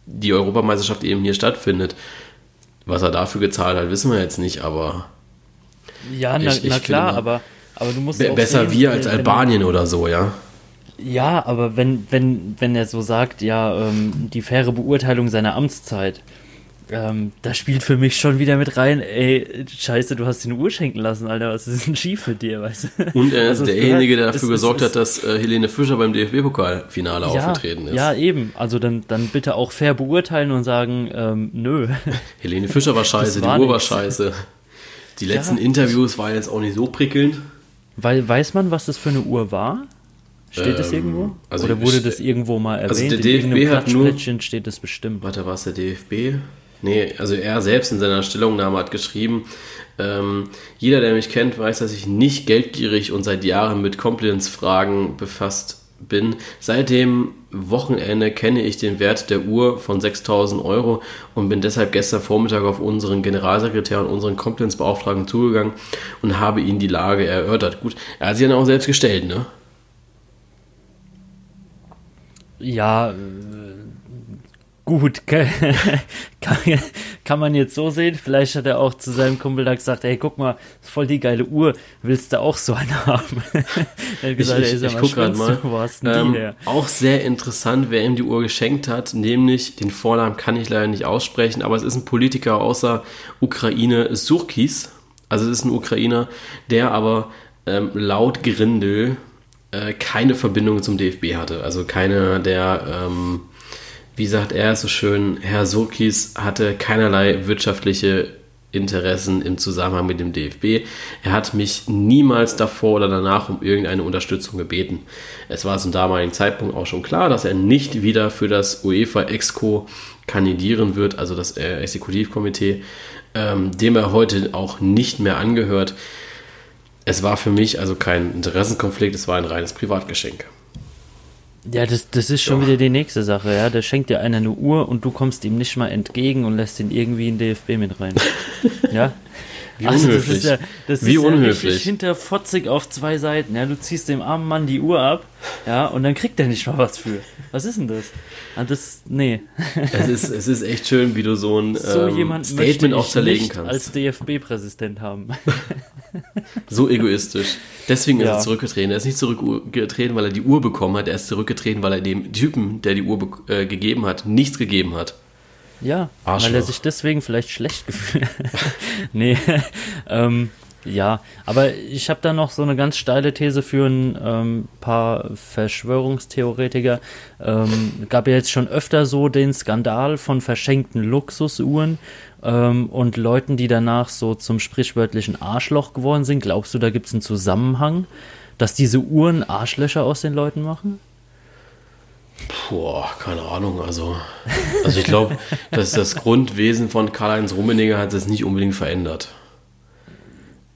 S1: die Europameisterschaft eben hier stattfindet. Was er dafür gezahlt hat, wissen wir jetzt nicht, aber.
S2: Ja, na, ich, ich na klar, finde, aber, aber du musst.
S1: Be besser sehen, wir als Albanien oder so, ja.
S2: Ja, aber wenn, wenn, wenn er so sagt, ja, ähm, die faire Beurteilung seiner Amtszeit, ähm, da spielt für mich schon wieder mit rein, ey, scheiße, du hast dir eine Uhr schenken lassen, Alter, was ist denn schief mit dir, weißt
S1: du? Und er ist also derjenige, der dafür ist, gesorgt ist, hat, dass äh, Helene Fischer beim DFB-Pokalfinale ja, aufgetreten ist.
S2: Ja, eben. Also dann, dann bitte auch fair beurteilen und sagen, ähm, nö.
S1: Helene Fischer war scheiße, war die Uhr nix. war scheiße. Die letzten ja. Interviews waren jetzt auch nicht so prickelnd.
S2: Weil, weiß man, was das für eine Uhr war? Steht ähm, das irgendwo? Also Oder wurde das irgendwo mal erwähnt? Also
S1: der DFB hat nur...
S2: steht das bestimmt.
S1: Warte, war es der DFB? Nee, also er selbst in seiner Stellungnahme hat geschrieben, ähm, jeder, der mich kennt, weiß, dass ich nicht geldgierig und seit Jahren mit Compliance-Fragen befasst bin. Seit dem Wochenende kenne ich den Wert der Uhr von 6000 Euro und bin deshalb gestern Vormittag auf unseren Generalsekretär und unseren Compliance-Beauftragten zugegangen und habe ihnen die Lage erörtert. Gut, er hat sie dann auch selbst gestellt, ne?
S2: Ja, gut, kann, kann, man jetzt so sehen. Vielleicht hat er auch zu seinem Kumpel da gesagt, hey, guck mal, ist voll die geile Uhr, willst du auch so eine haben?
S1: er hat gesagt, ich, ich, ich guck gerade mal. Ähm, auch sehr interessant, wer ihm die Uhr geschenkt hat, nämlich den Vornamen kann ich leider nicht aussprechen, aber es ist ein Politiker außer Ukraine, Surkis. Also es ist ein Ukrainer, der aber ähm, laut Grindel äh, keine Verbindung zum DFB hatte. Also keine der ähm, wie sagt er so schön, Herr Surkis hatte keinerlei wirtschaftliche Interessen im Zusammenhang mit dem DFB. Er hat mich niemals davor oder danach um irgendeine Unterstützung gebeten. Es war zum damaligen Zeitpunkt auch schon klar, dass er nicht wieder für das UEFA Exco kandidieren wird, also das äh, Exekutivkomitee, ähm, dem er heute auch nicht mehr angehört. Es war für mich also kein Interessenkonflikt, es war ein reines Privatgeschenk.
S2: Ja, das, das ist schon ja. wieder die nächste Sache, ja. Der schenkt dir einer eine Uhr und du kommst ihm nicht mal entgegen und lässt ihn irgendwie in DFB mit rein. ja.
S1: Wie also unhöflich. Das ist ja,
S2: das
S1: Wie
S2: ist
S1: unhöflich.
S2: Ja hinterfotzig auf zwei Seiten. Ja, du ziehst dem armen Mann die Uhr ab, ja, und dann kriegt er nicht mal was für. Was ist denn das? Ah, das, nee.
S1: Es ist, es ist echt schön, wie du so ein so ähm, Statement auch zerlegen kannst.
S2: Als DFB-Präsident haben.
S1: so egoistisch. Deswegen ist ja. er zurückgetreten. Er ist nicht zurückgetreten, weil er die Uhr bekommen hat. Er ist zurückgetreten, weil er dem Typen, der die Uhr äh, gegeben hat, nichts gegeben hat.
S2: Ja, Arschloch. weil er sich deswegen vielleicht schlecht gefühlt hat. nee, ähm, ja, aber ich habe da noch so eine ganz steile These für ein ähm, paar Verschwörungstheoretiker. Ähm, gab ja jetzt schon öfter so den Skandal von verschenkten Luxusuhren ähm, und Leuten, die danach so zum sprichwörtlichen Arschloch geworden sind. Glaubst du, da gibt es einen Zusammenhang, dass diese Uhren Arschlöcher aus den Leuten machen?
S1: Boah, keine Ahnung. Also, also ich glaube, dass das Grundwesen von Karl-Heinz Rummenigge hat es nicht unbedingt verändert.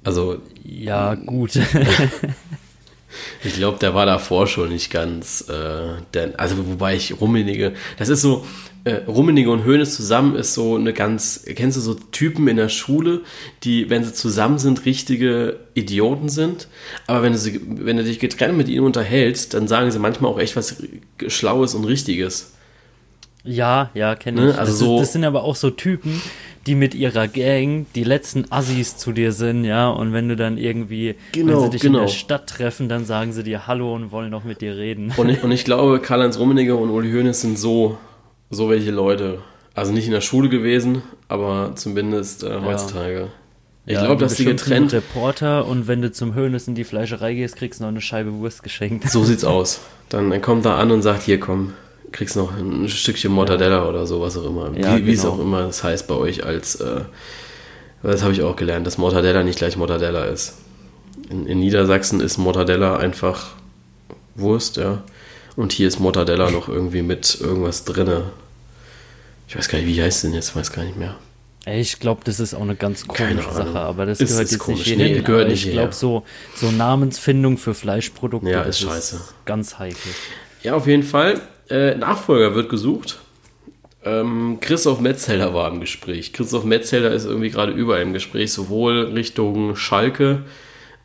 S1: Also.
S2: Ja, gut.
S1: ich glaube, der war davor schon nicht ganz. Äh, denn, also, wobei ich Rummenigge. Das ist so. Äh, Rummenigge und Hoeneß zusammen ist so eine ganz. Kennst du so Typen in der Schule, die, wenn sie zusammen sind, richtige Idioten sind? Aber wenn du, sie, wenn du dich getrennt mit ihnen unterhältst, dann sagen sie manchmal auch echt was Schlaues und Richtiges.
S2: Ja, ja, kenne ne? ich. Also das, so, ist, das sind aber auch so Typen, die mit ihrer Gang die letzten Assis zu dir sind, ja, und wenn du dann irgendwie, genau, wenn sie dich genau. in der Stadt treffen, dann sagen sie dir Hallo und wollen noch mit dir reden.
S1: Und ich, und ich glaube, Karl-Heinz Rummenigge und Uli Hoeneß sind so, so welche Leute. Also nicht in der Schule gewesen, aber zumindest äh, heutzutage. Ja.
S2: Ich ja, glaube, dass die getrennt. Reporter und wenn du zum Hönes in die Fleischerei gehst, kriegst du noch eine Scheibe Wurst geschenkt.
S1: So sieht's aus. Dann, dann kommt er an und sagt: Hier, komm, kriegst noch ein Stückchen Mortadella ja. oder so, was auch immer. Ja, wie, genau. es auch immer das heißt bei euch als, äh, das habe ich auch gelernt, dass Mortadella nicht gleich Mortadella ist. In, in, Niedersachsen ist Mortadella einfach Wurst, ja. Und hier ist Mortadella noch irgendwie mit irgendwas drinne. Ich weiß gar nicht, wie heißt denn jetzt, weiß gar nicht mehr.
S2: Ich glaube, das ist auch eine ganz komische Sache, aber das ist, gehört ist jetzt komisch. nicht hierhin. Nee, gehört nicht ich glaube, so, so Namensfindung für Fleischprodukte
S1: ja, ist, scheiße. Ist
S2: ganz heikel.
S1: Ja, auf jeden Fall. Äh, Nachfolger wird gesucht. Ähm, Christoph Metzelder war im Gespräch. Christoph Metzelder ist irgendwie gerade überall im Gespräch, sowohl Richtung Schalke,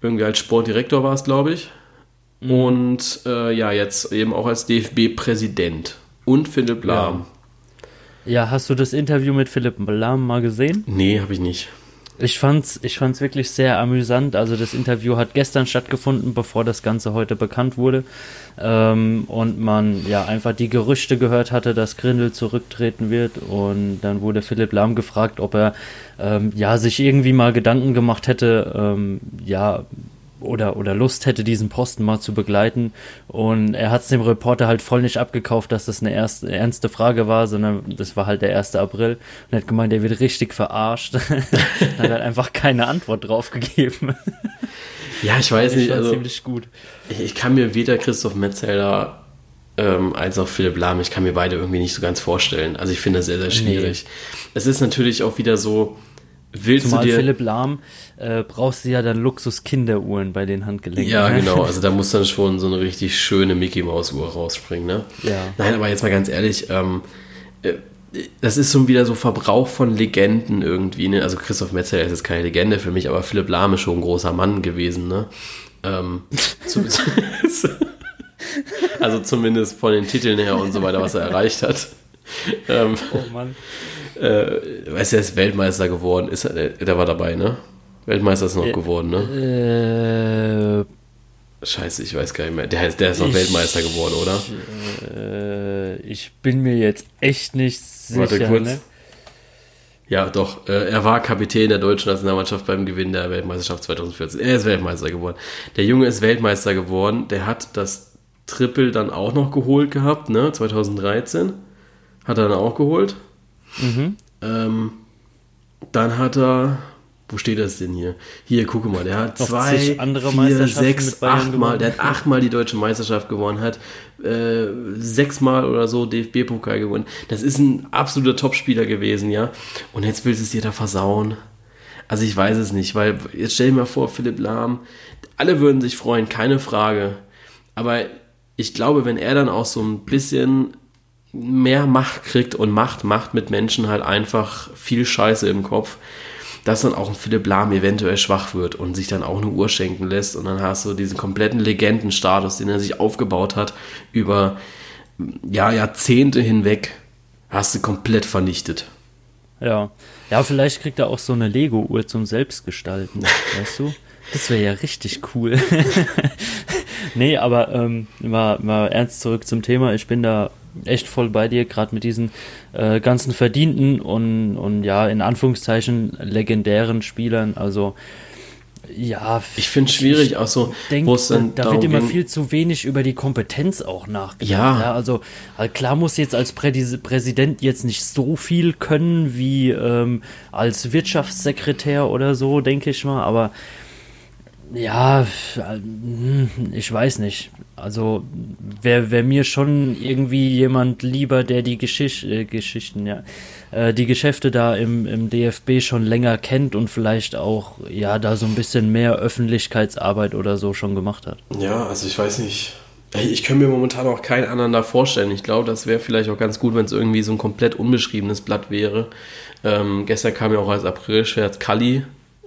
S1: irgendwie als Sportdirektor war es, glaube ich. Mhm. Und äh, ja, jetzt eben auch als DFB-Präsident. Und Philipp Lahm.
S2: Ja. ja. hast du das Interview mit Philipp Lahm mal gesehen?
S1: Nee, habe ich nicht.
S2: Ich fand's, ich fand's wirklich sehr amüsant. Also das Interview hat gestern stattgefunden, bevor das Ganze heute bekannt wurde. Ähm, und man ja einfach die Gerüchte gehört hatte, dass Grindel zurücktreten wird. Und dann wurde Philipp Lahm gefragt, ob er ähm, ja sich irgendwie mal Gedanken gemacht hätte, ähm, ja, oder, oder Lust hätte, diesen Posten mal zu begleiten. Und er hat es dem Reporter halt voll nicht abgekauft, dass das eine erste, ernste Frage war, sondern das war halt der 1. April. Und er hat gemeint, er wird richtig verarscht. hat halt einfach keine Antwort drauf gegeben.
S1: Ja, ich weiß nicht.
S2: Also, ziemlich gut.
S1: Ich, ich, kann mir weder Christoph Metzelder ähm, als auch Philipp Lahm, ich kann mir beide irgendwie nicht so ganz vorstellen. Also ich finde das sehr, sehr schwierig. Nee. Es ist natürlich auch wieder so, willst Zumal du dir...
S2: Philipp Lahm äh, brauchst du ja dann Luxus-Kinderuhren bei den Handgelenken.
S1: Ja, ne? genau. Also da muss dann schon so eine richtig schöne Mickey-Maus-Uhr rausspringen, ne?
S2: Ja.
S1: Nein, aber jetzt mal ganz ehrlich, ähm, äh, das ist schon wieder so Verbrauch von Legenden irgendwie, ne? Also Christoph Metzer ist jetzt keine Legende für mich, aber Philipp Lahm ist schon ein großer Mann gewesen, ne? Ähm, zu, also zumindest von den Titeln her und so weiter, was er erreicht hat. Ähm, oh Mann. Äh, weißt du, er ist Weltmeister geworden, ist, er, der war dabei, ne? Weltmeister ist noch äh, geworden, ne? Äh, Scheiße, ich weiß gar nicht mehr. Der, der ist noch ich, Weltmeister geworden, oder?
S2: Äh, ich bin mir jetzt echt nicht sicher. Warte kurz. Ne?
S1: Ja, doch. Äh, er war Kapitän der deutschen Nationalmannschaft beim Gewinn der Weltmeisterschaft 2014. Er ist Weltmeister geworden. Der Junge ist Weltmeister geworden. Der hat das Triple dann auch noch geholt gehabt, ne? 2013. Hat er dann auch geholt. Mhm. Ähm, dann hat er wo steht das denn hier? Hier, gucke mal, der hat zwei, andere vier, sechs, achtmal, der hat achtmal die deutsche Meisterschaft gewonnen, hat äh, sechsmal oder so DFB-Pokal gewonnen. Das ist ein absoluter Topspieler gewesen, ja. Und jetzt willst du es dir da versauen. Also ich weiß es nicht, weil jetzt stell dir mal vor, Philipp Lahm, alle würden sich freuen, keine Frage. Aber ich glaube, wenn er dann auch so ein bisschen mehr Macht kriegt und Macht macht mit Menschen halt einfach viel Scheiße im Kopf, dass dann auch ein Philipp Lahm eventuell schwach wird und sich dann auch eine Uhr schenken lässt und dann hast du diesen kompletten Legendenstatus, den er sich aufgebaut hat über ja, Jahrzehnte hinweg, hast du komplett vernichtet.
S2: Ja. Ja, vielleicht kriegt er auch so eine Lego-Uhr zum Selbstgestalten, weißt du? Das wäre ja richtig cool. nee, aber ähm, mal, mal ernst zurück zum Thema. Ich bin da echt voll bei dir, gerade mit diesen äh, ganzen verdienten und, und ja, in Anführungszeichen legendären Spielern. Also ja,
S1: ich finde es schwierig, auch so,
S2: denk, wo es dann da wird immer ging, viel zu wenig über die Kompetenz auch nachgedacht.
S1: Ja. ja.
S2: also klar muss jetzt als Prä Präsident jetzt nicht so viel können wie ähm, als Wirtschaftssekretär oder so, denke ich mal, aber ja, hm, ich weiß nicht. Also wäre wär mir schon irgendwie jemand lieber, der die Geschicht, äh, Geschichten, ja, äh, die Geschäfte da im, im DFB schon länger kennt und vielleicht auch ja da so ein bisschen mehr Öffentlichkeitsarbeit oder so schon gemacht hat.
S1: Ja, also ich weiß nicht. Ich kann mir momentan auch keinen anderen da vorstellen. Ich glaube, das wäre vielleicht auch ganz gut, wenn es irgendwie so ein komplett unbeschriebenes Blatt wäre. Ähm, gestern kam ja auch als April-Scherz Kali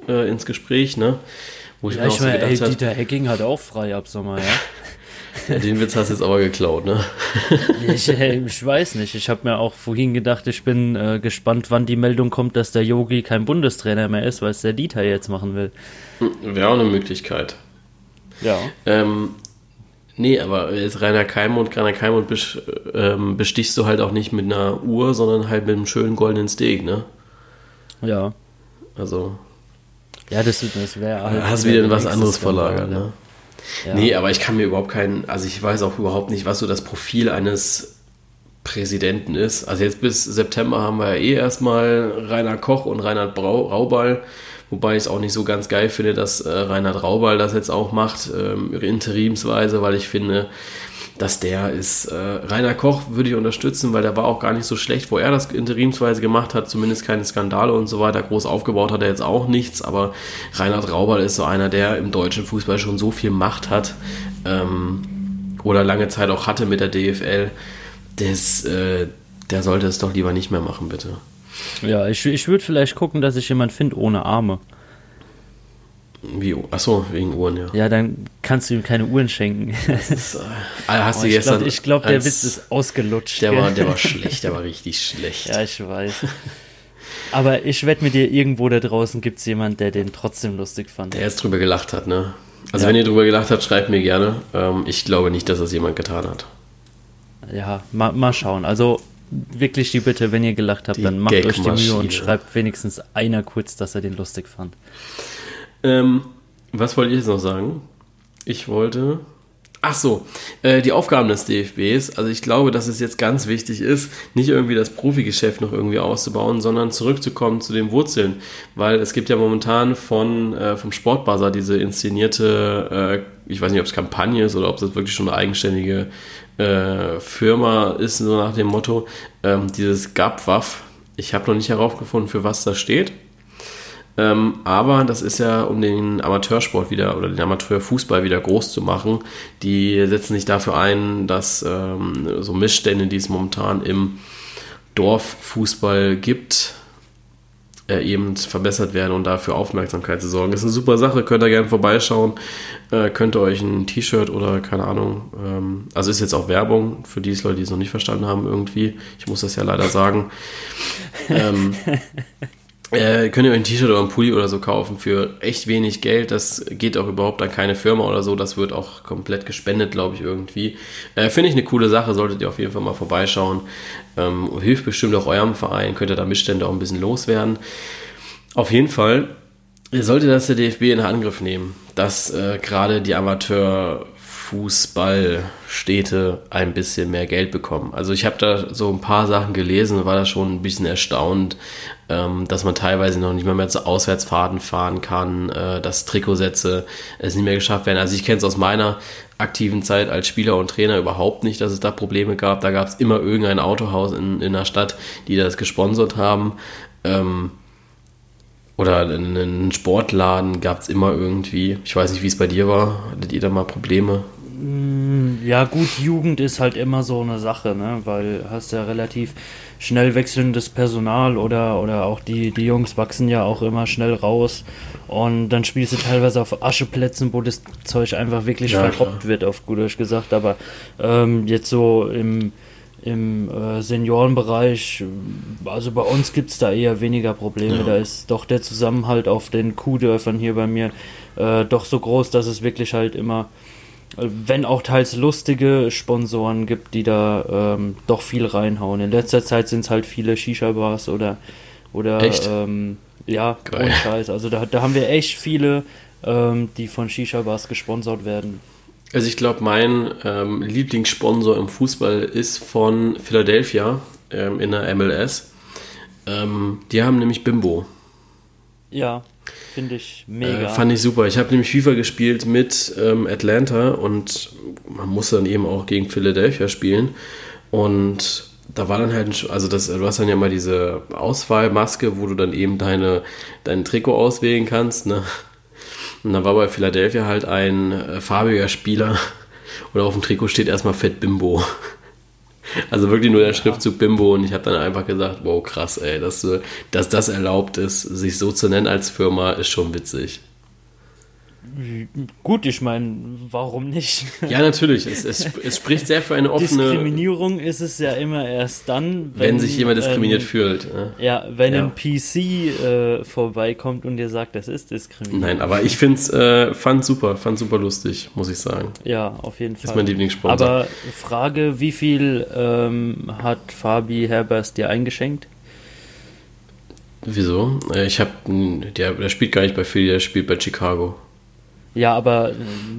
S1: äh, ins Gespräch, ne?
S2: Wo ich ja, mir auch so gedacht ey, Dieter Hecking hat auch frei ab Sommer,
S1: ja. ja den Witz hast du jetzt aber geklaut, ne?
S2: ich, ich weiß nicht. Ich habe mir auch vorhin gedacht, ich bin äh, gespannt, wann die Meldung kommt, dass der Yogi kein Bundestrainer mehr ist, weil es der Dieter jetzt machen will.
S1: Hm, wäre auch eine Möglichkeit.
S2: Ja.
S1: Ähm, nee, aber jetzt Rainer Keimund, Rainer Keimund ähm, bestichst du halt auch nicht mit einer Uhr, sondern halt mit einem schönen goldenen Steak, ne?
S2: Ja.
S1: Also,
S2: ja, das, das wäre halt.
S1: Hast wieder was anderes verlagert, ne? Ja. Nee, aber ich kann mir überhaupt keinen, also ich weiß auch überhaupt nicht, was so das Profil eines Präsidenten ist. Also jetzt bis September haben wir ja eh erstmal Reinhard Koch und Reinhard Brau, Rauball, wobei ich es auch nicht so ganz geil finde, dass äh, Reinhard Rauball das jetzt auch macht, ähm, interimsweise, weil ich finde, dass der ist. Äh, Rainer Koch würde ich unterstützen, weil der war auch gar nicht so schlecht, wo er das interimsweise gemacht hat, zumindest keine Skandale und so weiter. Groß aufgebaut hat er jetzt auch nichts, aber Reinhard Rauber ist so einer, der im deutschen Fußball schon so viel Macht hat ähm, oder lange Zeit auch hatte mit der DFL. Das, äh, der sollte es doch lieber nicht mehr machen, bitte.
S2: Ja, ich, ich würde vielleicht gucken, dass ich jemanden finde ohne Arme.
S1: Wie, achso, wegen Uhren, ja.
S2: Ja, dann kannst du ihm keine Uhren schenken.
S1: Ist, äh, hast oh, du ich
S2: glaube, glaub, der Witz ist ausgelutscht.
S1: Der war, der war schlecht, der war richtig schlecht.
S2: Ja, ich weiß. Aber ich wette mit dir, irgendwo da draußen gibt es jemanden, der den trotzdem lustig fand.
S1: Der jetzt drüber gelacht hat, ne? Also ja. wenn ihr drüber gelacht habt, schreibt mir gerne. Ähm, ich glaube nicht, dass das jemand getan hat.
S2: Ja, mal, mal schauen. Also wirklich die Bitte, wenn ihr gelacht habt, die dann macht euch die Mühe und schreibt wenigstens einer kurz, dass er den lustig fand.
S1: Ähm, was wollte ich jetzt noch sagen? Ich wollte. Ach so, äh, die Aufgaben des DFBs. Also ich glaube, dass es jetzt ganz wichtig ist, nicht irgendwie das Profigeschäft noch irgendwie auszubauen, sondern zurückzukommen zu den Wurzeln. Weil es gibt ja momentan von, äh, vom Sportbuzzer diese inszenierte, äh, ich weiß nicht, ob es Kampagne ist oder ob das wirklich schon eine eigenständige äh, Firma ist, so nach dem Motto, ähm, dieses GAPWAF. Ich habe noch nicht herausgefunden, für was das steht. Ähm, aber das ist ja, um den Amateursport wieder oder den Amateurfußball wieder groß zu machen. Die setzen sich dafür ein, dass ähm, so Missstände, die es momentan im Dorffußball gibt, äh, eben verbessert werden und dafür Aufmerksamkeit zu sorgen. Das ist eine super Sache, könnt ihr gerne vorbeischauen. Äh, könnt ihr euch ein T-Shirt oder keine Ahnung, ähm, also ist jetzt auch Werbung für die Leute, die es noch nicht verstanden haben irgendwie. Ich muss das ja leider sagen. ähm, äh, könnt ihr euch ein T-Shirt oder ein Pulli oder so kaufen für echt wenig Geld. Das geht auch überhaupt an keine Firma oder so. Das wird auch komplett gespendet, glaube ich, irgendwie. Äh, Finde ich eine coole Sache, solltet ihr auf jeden Fall mal vorbeischauen. Ähm, hilft bestimmt auch eurem Verein, könnt ihr da Missstände auch ein bisschen loswerden. Auf jeden Fall sollte das der DFB in Angriff nehmen, dass äh, gerade die Amateur Fußballstädte ein bisschen mehr Geld bekommen. Also ich habe da so ein paar Sachen gelesen war da schon ein bisschen erstaunt, ähm, dass man teilweise noch nicht mal mehr zu Auswärtsfahrten fahren kann, äh, dass Trikotsätze es nicht mehr geschafft werden. Also ich kenne es aus meiner aktiven Zeit als Spieler und Trainer überhaupt nicht, dass es da Probleme gab. Da gab es immer irgendein Autohaus in, in der Stadt, die das gesponsert haben. Ähm, oder einen Sportladen gab es immer irgendwie. Ich weiß nicht, wie es bei dir war. Hattet ihr da mal Probleme?
S2: Mm, ja, gut, Jugend ist halt immer so eine Sache, ne? Weil hast ja relativ schnell wechselndes Personal oder, oder auch die, die Jungs wachsen ja auch immer schnell raus. Und dann spielst du teilweise auf Ascheplätzen, wo das Zeug einfach wirklich ja, verrobbt wird, auf gut Deutsch gesagt. Aber ähm, jetzt so im im äh, Seniorenbereich, also bei uns gibt es da eher weniger Probleme. Ja. Da ist doch der Zusammenhalt auf den Kuhdörfern hier bei mir äh, doch so groß, dass es wirklich halt immer, wenn auch teils lustige Sponsoren gibt, die da ähm, doch viel reinhauen. In letzter Zeit sind es halt viele Shisha-Bars oder, oder ähm, ja, ohne Scheiß. Also da, da haben wir echt viele, ähm, die von Shisha-Bars gesponsert werden.
S1: Also ich glaube, mein ähm, Lieblingssponsor im Fußball ist von Philadelphia ähm, in der MLS. Ähm, die haben nämlich Bimbo.
S2: Ja, finde ich mega.
S1: Äh, fand ich super. Ich habe nämlich FIFA gespielt mit ähm, Atlanta und man musste dann eben auch gegen Philadelphia spielen. Und da war dann halt, also das, du hast dann ja mal diese Auswahlmaske, wo du dann eben deine, dein Trikot auswählen kannst. Ne? Und dann war bei Philadelphia halt ein äh, farbiger Spieler und auf dem Trikot steht erstmal Fett Bimbo. Also wirklich nur der Schriftzug Bimbo und ich habe dann einfach gesagt, wow, krass, ey, dass, dass das erlaubt ist, sich so zu nennen als Firma, ist schon witzig.
S2: Gut, ich meine, warum nicht?
S1: Ja, natürlich. Es, es, es, spricht sehr für eine offene.
S2: Diskriminierung ist es ja immer erst dann,
S1: wenn, wenn sich jemand diskriminiert ähm, fühlt.
S2: Ja, wenn ja. ein PC äh, vorbeikommt und dir sagt, das ist Diskriminierung.
S1: Nein, aber ich find's, äh, fand super, fand super lustig, muss ich sagen.
S2: Ja, auf jeden Fall.
S1: Ist mein Lieblingssponsor.
S2: Aber Frage: Wie viel ähm, hat Fabi Herbers dir eingeschenkt?
S1: Wieso? Äh, ich habe, der, der spielt gar nicht bei Philly, der spielt bei Chicago.
S2: Ja, aber äh,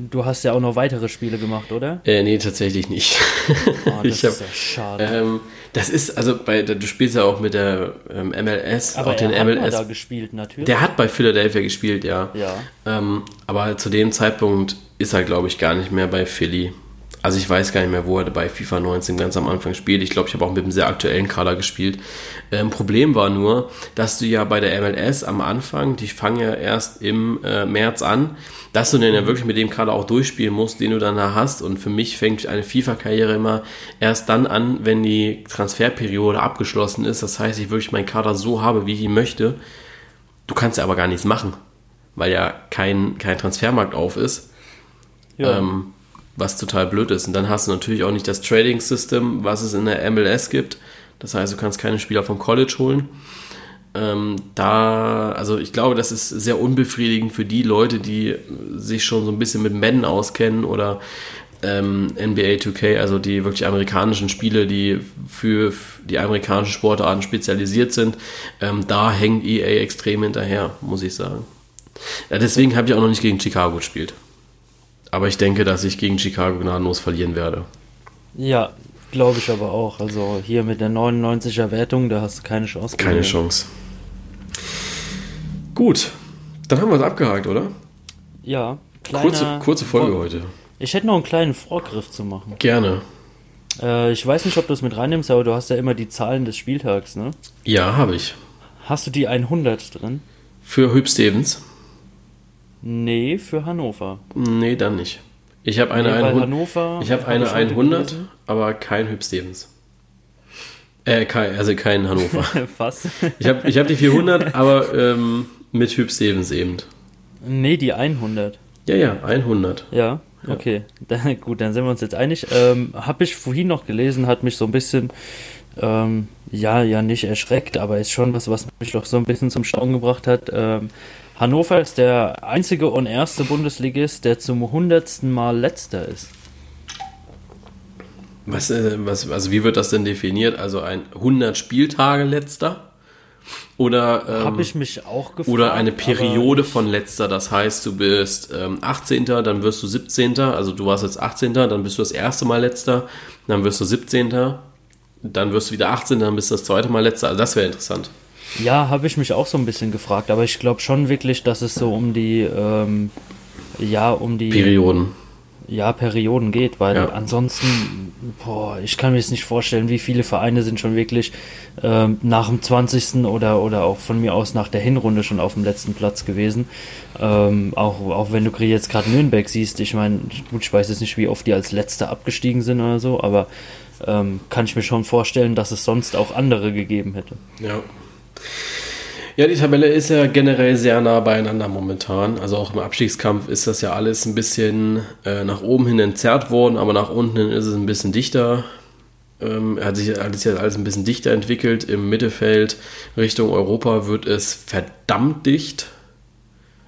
S2: du hast ja auch noch weitere Spiele gemacht, oder?
S1: Äh, nee, tatsächlich nicht.
S2: Oh, das hab, ist ja schade.
S1: Ähm, das ist, also bei, du spielst ja auch mit der ähm, MLS,
S2: aber
S1: auch den MLS.
S2: Hat da gespielt, natürlich.
S1: Der hat bei Philadelphia gespielt, ja.
S2: Ja.
S1: Ähm, aber zu dem Zeitpunkt ist er, glaube ich, gar nicht mehr bei Philly. Also ich weiß gar nicht mehr, wo er bei FIFA 19 ganz am Anfang spielt. Ich glaube, ich habe auch mit einem sehr aktuellen Kader gespielt. Ähm, Problem war nur, dass du ja bei der MLS am Anfang, die fangen ja erst im äh, März an, dass du dann ja wirklich mit dem Kader auch durchspielen musst, den du dann da hast. Und für mich fängt eine FIFA-Karriere immer erst dann an, wenn die Transferperiode abgeschlossen ist. Das heißt, ich wirklich meinen Kader so habe, wie ich ihn möchte. Du kannst ja aber gar nichts machen, weil ja kein, kein Transfermarkt auf ist. Ja. Ähm, was total blöd ist. Und dann hast du natürlich auch nicht das Trading-System, was es in der MLS gibt. Das heißt, du kannst keine Spieler vom College holen. Ähm, da, also ich glaube, das ist sehr unbefriedigend für die Leute, die sich schon so ein bisschen mit Madden auskennen oder ähm, NBA 2K, also die wirklich amerikanischen Spiele, die für die amerikanischen Sportarten spezialisiert sind. Ähm, da hängt EA extrem hinterher, muss ich sagen. Ja, deswegen habe ich auch noch nicht gegen Chicago gespielt. Aber ich denke, dass ich gegen Chicago gnadenlos verlieren werde.
S2: Ja, glaube ich aber auch. Also hier mit der 99er Wertung, da hast du keine Chance.
S1: Keine Chance. Gut, dann haben wir es abgehakt, oder?
S2: Ja.
S1: Kurze, kurze Folge Vor heute.
S2: Ich hätte noch einen kleinen Vorgriff zu machen.
S1: Gerne.
S2: Äh, ich weiß nicht, ob du es mit reinnimmst, aber du hast ja immer die Zahlen des Spieltags, ne?
S1: Ja, habe ich.
S2: Hast du die 100 drin?
S1: Für Hüb Stevens?
S2: Nee, für Hannover.
S1: Nee, dann nicht. Ich habe eine, nee, 100, Hannover ich hab eine 100, aber kein Hüb Stevens. Äh, kein, also kein Hannover.
S2: Fast.
S1: ich habe ich hab die 400, aber ähm, mit Hüb Stevens eben.
S2: Nee, die 100.
S1: Ja, ja, 100.
S2: Ja, okay. Dann, gut, dann sind wir uns jetzt einig. Ähm, habe ich vorhin noch gelesen, hat mich so ein bisschen, ähm, ja, ja, nicht erschreckt, aber ist schon was, was mich doch so ein bisschen zum Staunen gebracht hat. Ähm, Hannover ist der einzige und erste Bundesligist, der zum hundertsten Mal letzter ist.
S1: Was, äh, was, also wie wird das denn definiert? Also ein 100 Spieltage letzter? Oder ähm,
S2: habe ich mich auch gefragt.
S1: Oder eine Periode von letzter, das heißt, du bist ähm, 18., dann wirst du 17., also du warst jetzt 18., dann bist du das erste Mal letzter, dann wirst du 17., dann wirst du wieder 18., dann bist du das zweite Mal letzter. Also das wäre interessant.
S2: Ja, habe ich mich auch so ein bisschen gefragt, aber ich glaube schon wirklich, dass es so um die, ähm, ja, um die
S1: Perioden.
S2: Ja, Perioden geht, weil ja. ansonsten, boah, ich kann mir jetzt nicht vorstellen, wie viele Vereine sind schon wirklich ähm, nach dem 20. oder, oder auch von mir aus nach der Hinrunde schon auf dem letzten Platz gewesen. Ähm, auch, auch wenn du jetzt gerade Nürnberg siehst, ich meine, ich weiß jetzt nicht, wie oft die als Letzter abgestiegen sind oder so, aber ähm, kann ich mir schon vorstellen, dass es sonst auch andere gegeben hätte.
S1: Ja. Ja, die Tabelle ist ja generell sehr nah beieinander momentan. Also auch im Abstiegskampf ist das ja alles ein bisschen äh, nach oben hin entzerrt worden, aber nach unten hin ist es ein bisschen dichter. ähm, hat sich alles jetzt alles ein bisschen dichter entwickelt. Im Mittelfeld Richtung Europa wird es verdammt dicht.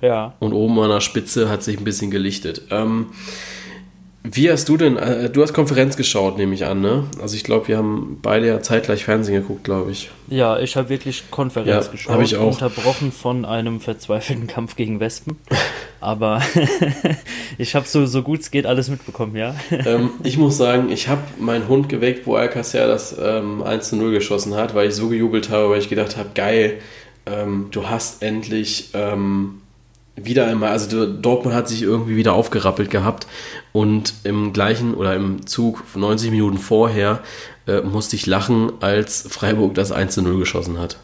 S2: Ja.
S1: Und oben an der Spitze hat sich ein bisschen gelichtet. Ähm, wie hast du denn, äh, du hast Konferenz geschaut, nehme ich an, ne? Also ich glaube, wir haben beide ja zeitgleich Fernsehen geguckt, glaube ich.
S2: Ja, ich habe wirklich Konferenz ja, geschaut.
S1: Habe ich auch.
S2: Unterbrochen von einem verzweifelten Kampf gegen Wespen. Aber ich habe so, so gut es geht alles mitbekommen, ja.
S1: Ähm, ich muss sagen, ich habe meinen Hund geweckt, wo Alcacer das ähm, 1 zu 0 geschossen hat, weil ich so gejubelt habe, weil ich gedacht habe, geil, ähm, du hast endlich ähm, wieder einmal, also Dortmund hat sich irgendwie wieder aufgerappelt gehabt und im gleichen oder im Zug 90 Minuten vorher äh, musste ich lachen, als Freiburg das 1 zu 0 geschossen hat.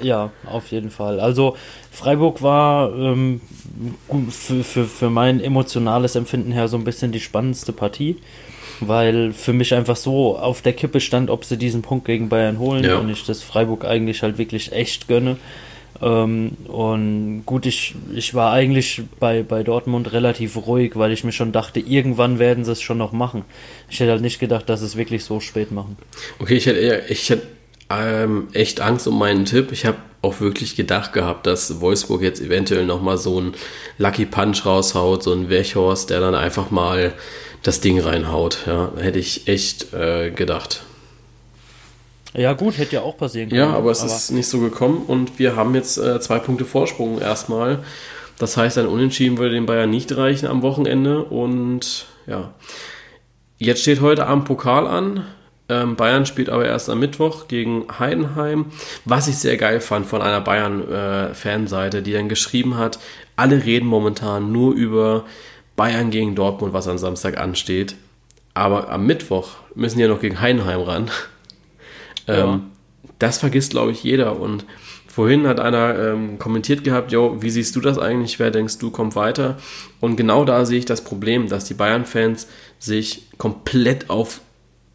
S2: Ja, auf jeden Fall. Also Freiburg war ähm, für, für, für mein emotionales Empfinden her so ein bisschen die spannendste Partie, weil für mich einfach so auf der Kippe stand, ob sie diesen Punkt gegen Bayern holen ja. und ich das Freiburg eigentlich halt wirklich echt gönne. Ähm, und gut, ich, ich war eigentlich bei, bei Dortmund relativ ruhig, weil ich mir schon dachte, irgendwann werden sie es schon noch machen. Ich hätte halt nicht gedacht, dass sie es wirklich so spät machen.
S1: Okay, ich hätte, ich hätte ähm, echt Angst um meinen Tipp. Ich habe auch wirklich gedacht gehabt, dass Wolfsburg jetzt eventuell nochmal so einen Lucky Punch raushaut, so einen Wechhorst, der dann einfach mal das Ding reinhaut. Ja, hätte ich echt äh, gedacht.
S2: Ja, gut, hätte ja auch passieren können.
S1: Ja, aber es aber ist nicht so gekommen und wir haben jetzt äh, zwei Punkte Vorsprung erstmal. Das heißt, ein Unentschieden würde den Bayern nicht reichen am Wochenende und ja. Jetzt steht heute Abend Pokal an. Ähm, Bayern spielt aber erst am Mittwoch gegen Heidenheim. Was ich sehr geil fand von einer Bayern-Fanseite, äh, die dann geschrieben hat, alle reden momentan nur über Bayern gegen Dortmund, was am Samstag ansteht. Aber am Mittwoch müssen die ja noch gegen Heidenheim ran. Ja. Ähm, das vergisst, glaube ich, jeder. Und vorhin hat einer ähm, kommentiert gehabt, Jo, wie siehst du das eigentlich? Wer denkst du, kommt weiter? Und genau da sehe ich das Problem, dass die Bayern-Fans sich komplett auf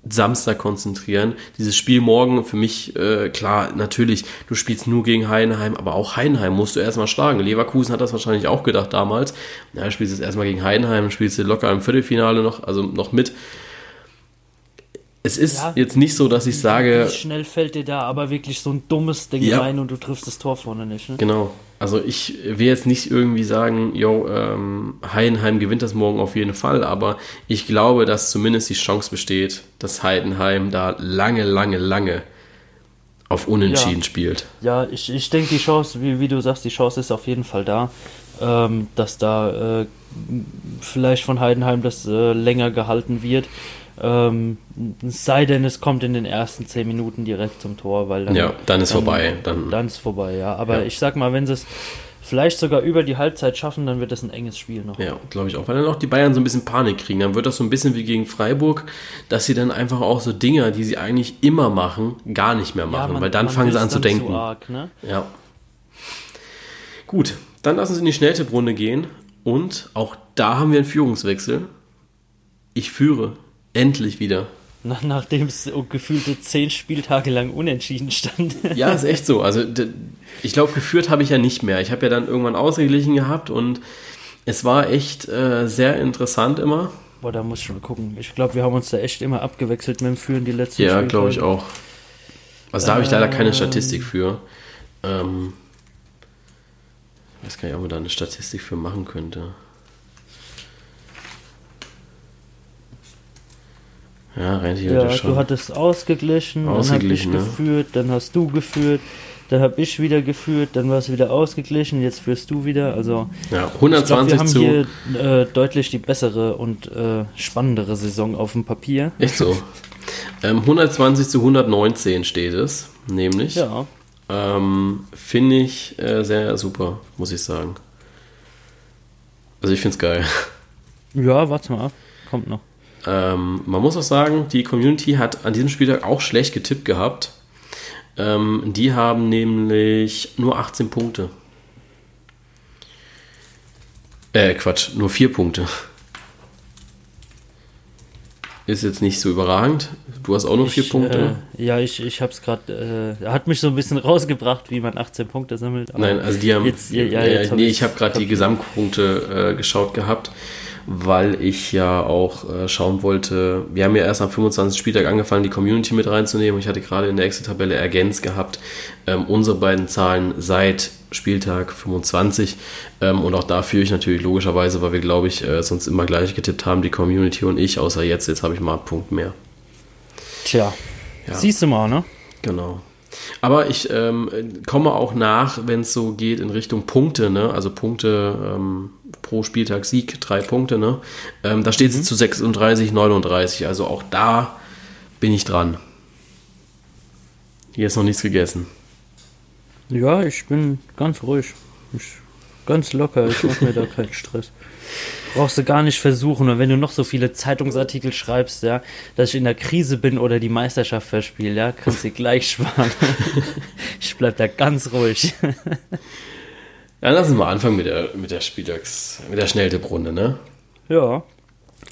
S1: Samstag konzentrieren. Dieses Spiel morgen für mich, äh, klar, natürlich, du spielst nur gegen Heidenheim, aber auch Heidenheim musst du erstmal schlagen. Leverkusen hat das wahrscheinlich auch gedacht damals. Ja, spielst jetzt erstmal gegen Heidenheim, spielst du locker im Viertelfinale noch, also noch mit. Es ist ja, jetzt nicht so, dass ich sage.
S2: Wie schnell fällt dir da aber wirklich so ein dummes Ding ja. rein und du triffst das Tor vorne nicht. Ne?
S1: Genau. Also ich will jetzt nicht irgendwie sagen, yo, ähm, Heidenheim gewinnt das morgen auf jeden Fall, aber ich glaube, dass zumindest die Chance besteht, dass Heidenheim da lange, lange, lange auf Unentschieden
S2: ja.
S1: spielt.
S2: Ja, ich, ich denke, die Chance, wie, wie du sagst, die Chance ist auf jeden Fall da, ähm, dass da äh, vielleicht von Heidenheim das äh, länger gehalten wird. Ähm, sei denn, es kommt in den ersten zehn Minuten direkt zum Tor, weil dann.
S1: Ja, dann ist dann, vorbei. Dann,
S2: dann ist vorbei, ja. Aber ja. ich sag mal, wenn sie es vielleicht sogar über die Halbzeit schaffen, dann wird das ein enges Spiel noch.
S1: Ja, glaube ich auch. Weil dann auch die Bayern so ein bisschen Panik kriegen. Dann wird das so ein bisschen wie gegen Freiburg, dass sie dann einfach auch so Dinger, die sie eigentlich immer machen, gar nicht mehr machen. Ja, man, weil dann fangen sie an zu denken. Arg, ne? Ja. Gut, dann lassen Sie in die Schnelltipprunde gehen. Und auch da haben wir einen Führungswechsel. Ich führe Endlich wieder.
S2: Nach, nachdem es gefühlte zehn Spieltage lang unentschieden stand.
S1: Ja, ist echt so. Also ich glaube, geführt habe ich ja nicht mehr. Ich habe ja dann irgendwann ausgeglichen gehabt und es war echt äh, sehr interessant immer.
S2: Boah, da muss ich mal gucken. Ich glaube, wir haben uns da echt immer abgewechselt mit dem Führen die letzten
S1: Ja, glaube ich auch. Also da habe ich leider keine. Statistik für. Ähm, ich weiß gar nicht, ob man da eine Statistik für machen könnte.
S2: Ja, rein ja, schon. Du hattest ausgeglichen, ausgeglichen dann habe ich ne? geführt, dann hast du geführt, dann habe ich wieder geführt, dann war es wieder ausgeglichen, jetzt führst du wieder. Also
S1: ja, 120
S2: glaub, wir haben hier äh, deutlich die bessere und äh, spannendere Saison auf dem Papier.
S1: Echt so. Ähm, 120 zu 119 steht es, nämlich.
S2: Ja.
S1: Ähm, finde ich äh, sehr super, muss ich sagen. Also ich finde es geil.
S2: Ja, warte mal ab. Kommt noch.
S1: Ähm, man muss auch sagen, die Community hat an diesem Spieltag auch schlecht getippt gehabt. Ähm, die haben nämlich nur 18 Punkte. Äh, Quatsch, nur 4 Punkte. Ist jetzt nicht so überragend. Du hast auch nur 4 Punkte.
S2: Äh, ja, ich, ich habe es gerade, äh, hat mich so ein bisschen rausgebracht, wie man 18 Punkte sammelt.
S1: Nein, also die haben, jetzt, ja, ja, jetzt nee, ich habe gerade die Gesamtpunkte äh, geschaut gehabt weil ich ja auch äh, schauen wollte, wir haben ja erst am 25. Spieltag angefangen, die Community mit reinzunehmen. Ich hatte gerade in der Excel-Tabelle ergänzt gehabt, ähm, unsere beiden Zahlen seit Spieltag 25. Ähm, und auch da führe ich natürlich logischerweise, weil wir, glaube ich, äh, sonst immer gleich getippt haben, die Community und ich, außer jetzt, jetzt habe ich mal einen Punkt mehr.
S2: Tja, ja. siehst du mal, ne?
S1: Genau. Aber ich ähm, komme auch nach, wenn es so geht in Richtung Punkte, ne? Also Punkte ähm, pro Spieltag Sieg, drei Punkte, ne? Ähm, da steht es mhm. zu 36, 39. Also auch da bin ich dran. Hier ist noch nichts gegessen.
S2: Ja, ich bin ganz ruhig. Ich, ganz locker. Ich mache mir da keinen Stress. Brauchst du gar nicht versuchen. Und wenn du noch so viele Zeitungsartikel schreibst, ja, dass ich in der Krise bin oder die Meisterschaft verspiele, ja, kannst du gleich sparen. ich bleib da ganz ruhig.
S1: Ja, lass uns mal anfangen mit der, mit der Spieltags-, mit der Schnelltipprunde, ne?
S2: Ja.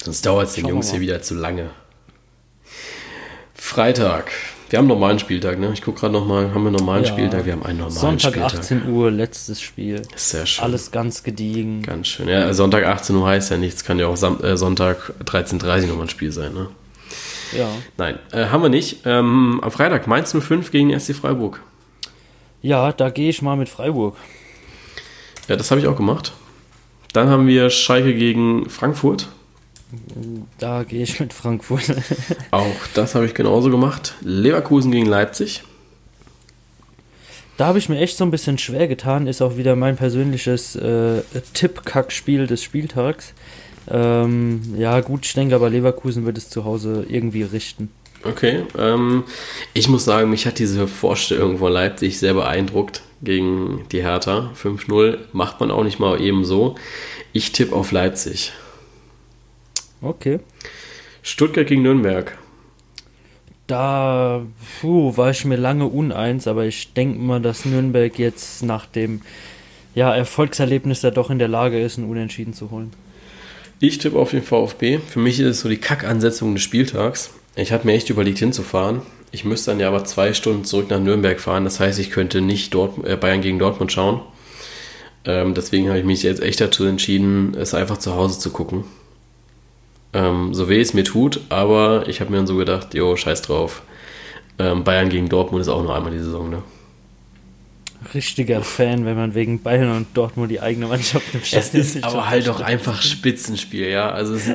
S1: Sonst dauert es den Jungs hier wieder zu lange. Freitag. Wir haben einen normalen Spieltag, ne? Ich gucke gerade nochmal, haben wir einen normalen ja. Spieltag? Wir haben einen normalen
S2: Sonntag
S1: Spieltag.
S2: Sonntag 18 Uhr, letztes Spiel.
S1: Sehr schön.
S2: Alles ganz gediegen.
S1: Ganz schön. Ja, Sonntag 18 Uhr heißt ja nichts, kann ja auch Sam äh, Sonntag 13.30 Uhr nochmal ein Spiel sein, ne?
S2: Ja.
S1: Nein, äh, haben wir nicht. Ähm, am Freitag Mainz 05 gegen SC Freiburg.
S2: Ja, da gehe ich mal mit Freiburg.
S1: Ja, das habe ich auch gemacht. Dann haben wir Schalke gegen Frankfurt.
S2: Da gehe ich mit Frankfurt.
S1: Auch das habe ich genauso gemacht. Leverkusen gegen Leipzig.
S2: Da habe ich mir echt so ein bisschen schwer getan. Ist auch wieder mein persönliches äh, Tipp-Kack-Spiel des Spieltags. Ähm, ja, gut, ich denke aber, Leverkusen wird es zu Hause irgendwie richten.
S1: Okay, ähm, ich muss sagen, mich hat diese Vorstellung von Leipzig sehr beeindruckt gegen die Hertha. 5-0 macht man auch nicht mal eben so. Ich tippe auf Leipzig.
S2: Okay.
S1: Stuttgart gegen Nürnberg.
S2: Da puh, war ich mir lange uneins, aber ich denke mal, dass Nürnberg jetzt nach dem ja, Erfolgserlebnis da doch in der Lage ist, einen Unentschieden zu holen.
S1: Ich tippe auf den VfB. Für mich ist es so die Kackansetzung des Spieltags. Ich hatte mir echt überlegt hinzufahren. Ich müsste dann ja aber zwei Stunden zurück nach Nürnberg fahren. Das heißt, ich könnte nicht Dort, äh, Bayern gegen Dortmund schauen. Ähm, deswegen habe ich mich jetzt echt dazu entschieden, es einfach zu Hause zu gucken. Ähm, so weh es mir tut, aber ich habe mir dann so gedacht, jo, scheiß drauf. Ähm, Bayern gegen Dortmund ist auch nur einmal die Saison, ne?
S2: Richtiger Fan, wenn man wegen Bayern und Dortmund die eigene Mannschaft
S1: im Es ist aber halt doch einfach Spitzenspiel, ja. Also ist,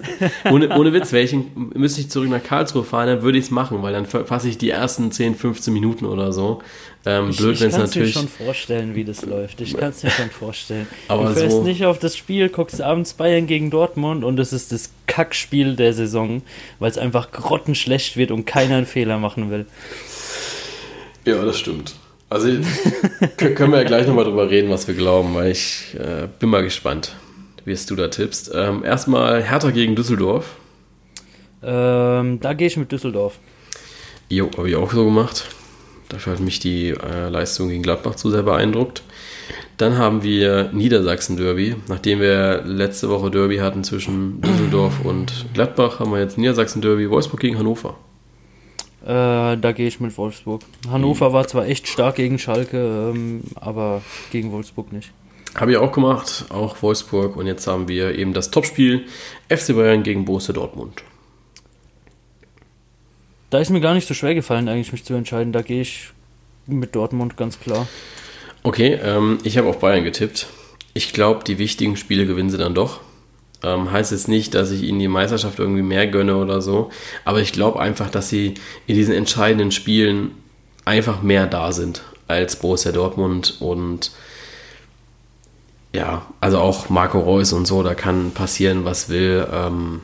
S1: ohne, ohne Witz, welchen müsste ich zurück nach Karlsruhe fahren, dann würde ich es machen, weil dann fasse ich die ersten 10, 15 Minuten oder so.
S2: Ähm, blöd, wenn es natürlich. Ich kann mir schon vorstellen, wie das läuft. Ich kann es mir schon vorstellen. Aber du fährst so nicht auf das Spiel, guckst abends Bayern gegen Dortmund und es ist das Kackspiel der Saison, weil es einfach grottenschlecht wird und keiner einen Fehler machen will.
S1: Ja, das stimmt. Also können wir ja gleich nochmal drüber reden, was wir glauben, weil ich äh, bin mal gespannt, wie es du da tippst. Ähm, erstmal Hertha gegen Düsseldorf.
S2: Ähm, da gehe ich mit Düsseldorf.
S1: Jo, habe ich auch so gemacht. Dafür hat mich die äh, Leistung gegen Gladbach zu sehr beeindruckt. Dann haben wir Niedersachsen-Derby. Nachdem wir letzte Woche Derby hatten zwischen Düsseldorf und Gladbach, haben wir jetzt Niedersachsen-Derby, Wolfsburg gegen Hannover.
S2: Äh, da gehe ich mit Wolfsburg. Hannover war zwar echt stark gegen Schalke, ähm, aber gegen Wolfsburg nicht.
S1: Habe ich auch gemacht, auch Wolfsburg. Und jetzt haben wir eben das Topspiel FC Bayern gegen Borussia Dortmund.
S2: Da ist mir gar nicht so schwer gefallen, eigentlich mich zu entscheiden. Da gehe ich mit Dortmund ganz klar.
S1: Okay, ähm, ich habe auf Bayern getippt. Ich glaube, die wichtigen Spiele gewinnen sie dann doch. Ähm, heißt jetzt nicht, dass ich ihnen die Meisterschaft irgendwie mehr gönne oder so, aber ich glaube einfach, dass sie in diesen entscheidenden Spielen einfach mehr da sind als Borussia Dortmund und ja, also auch Marco Reus und so, da kann passieren, was will. Ähm,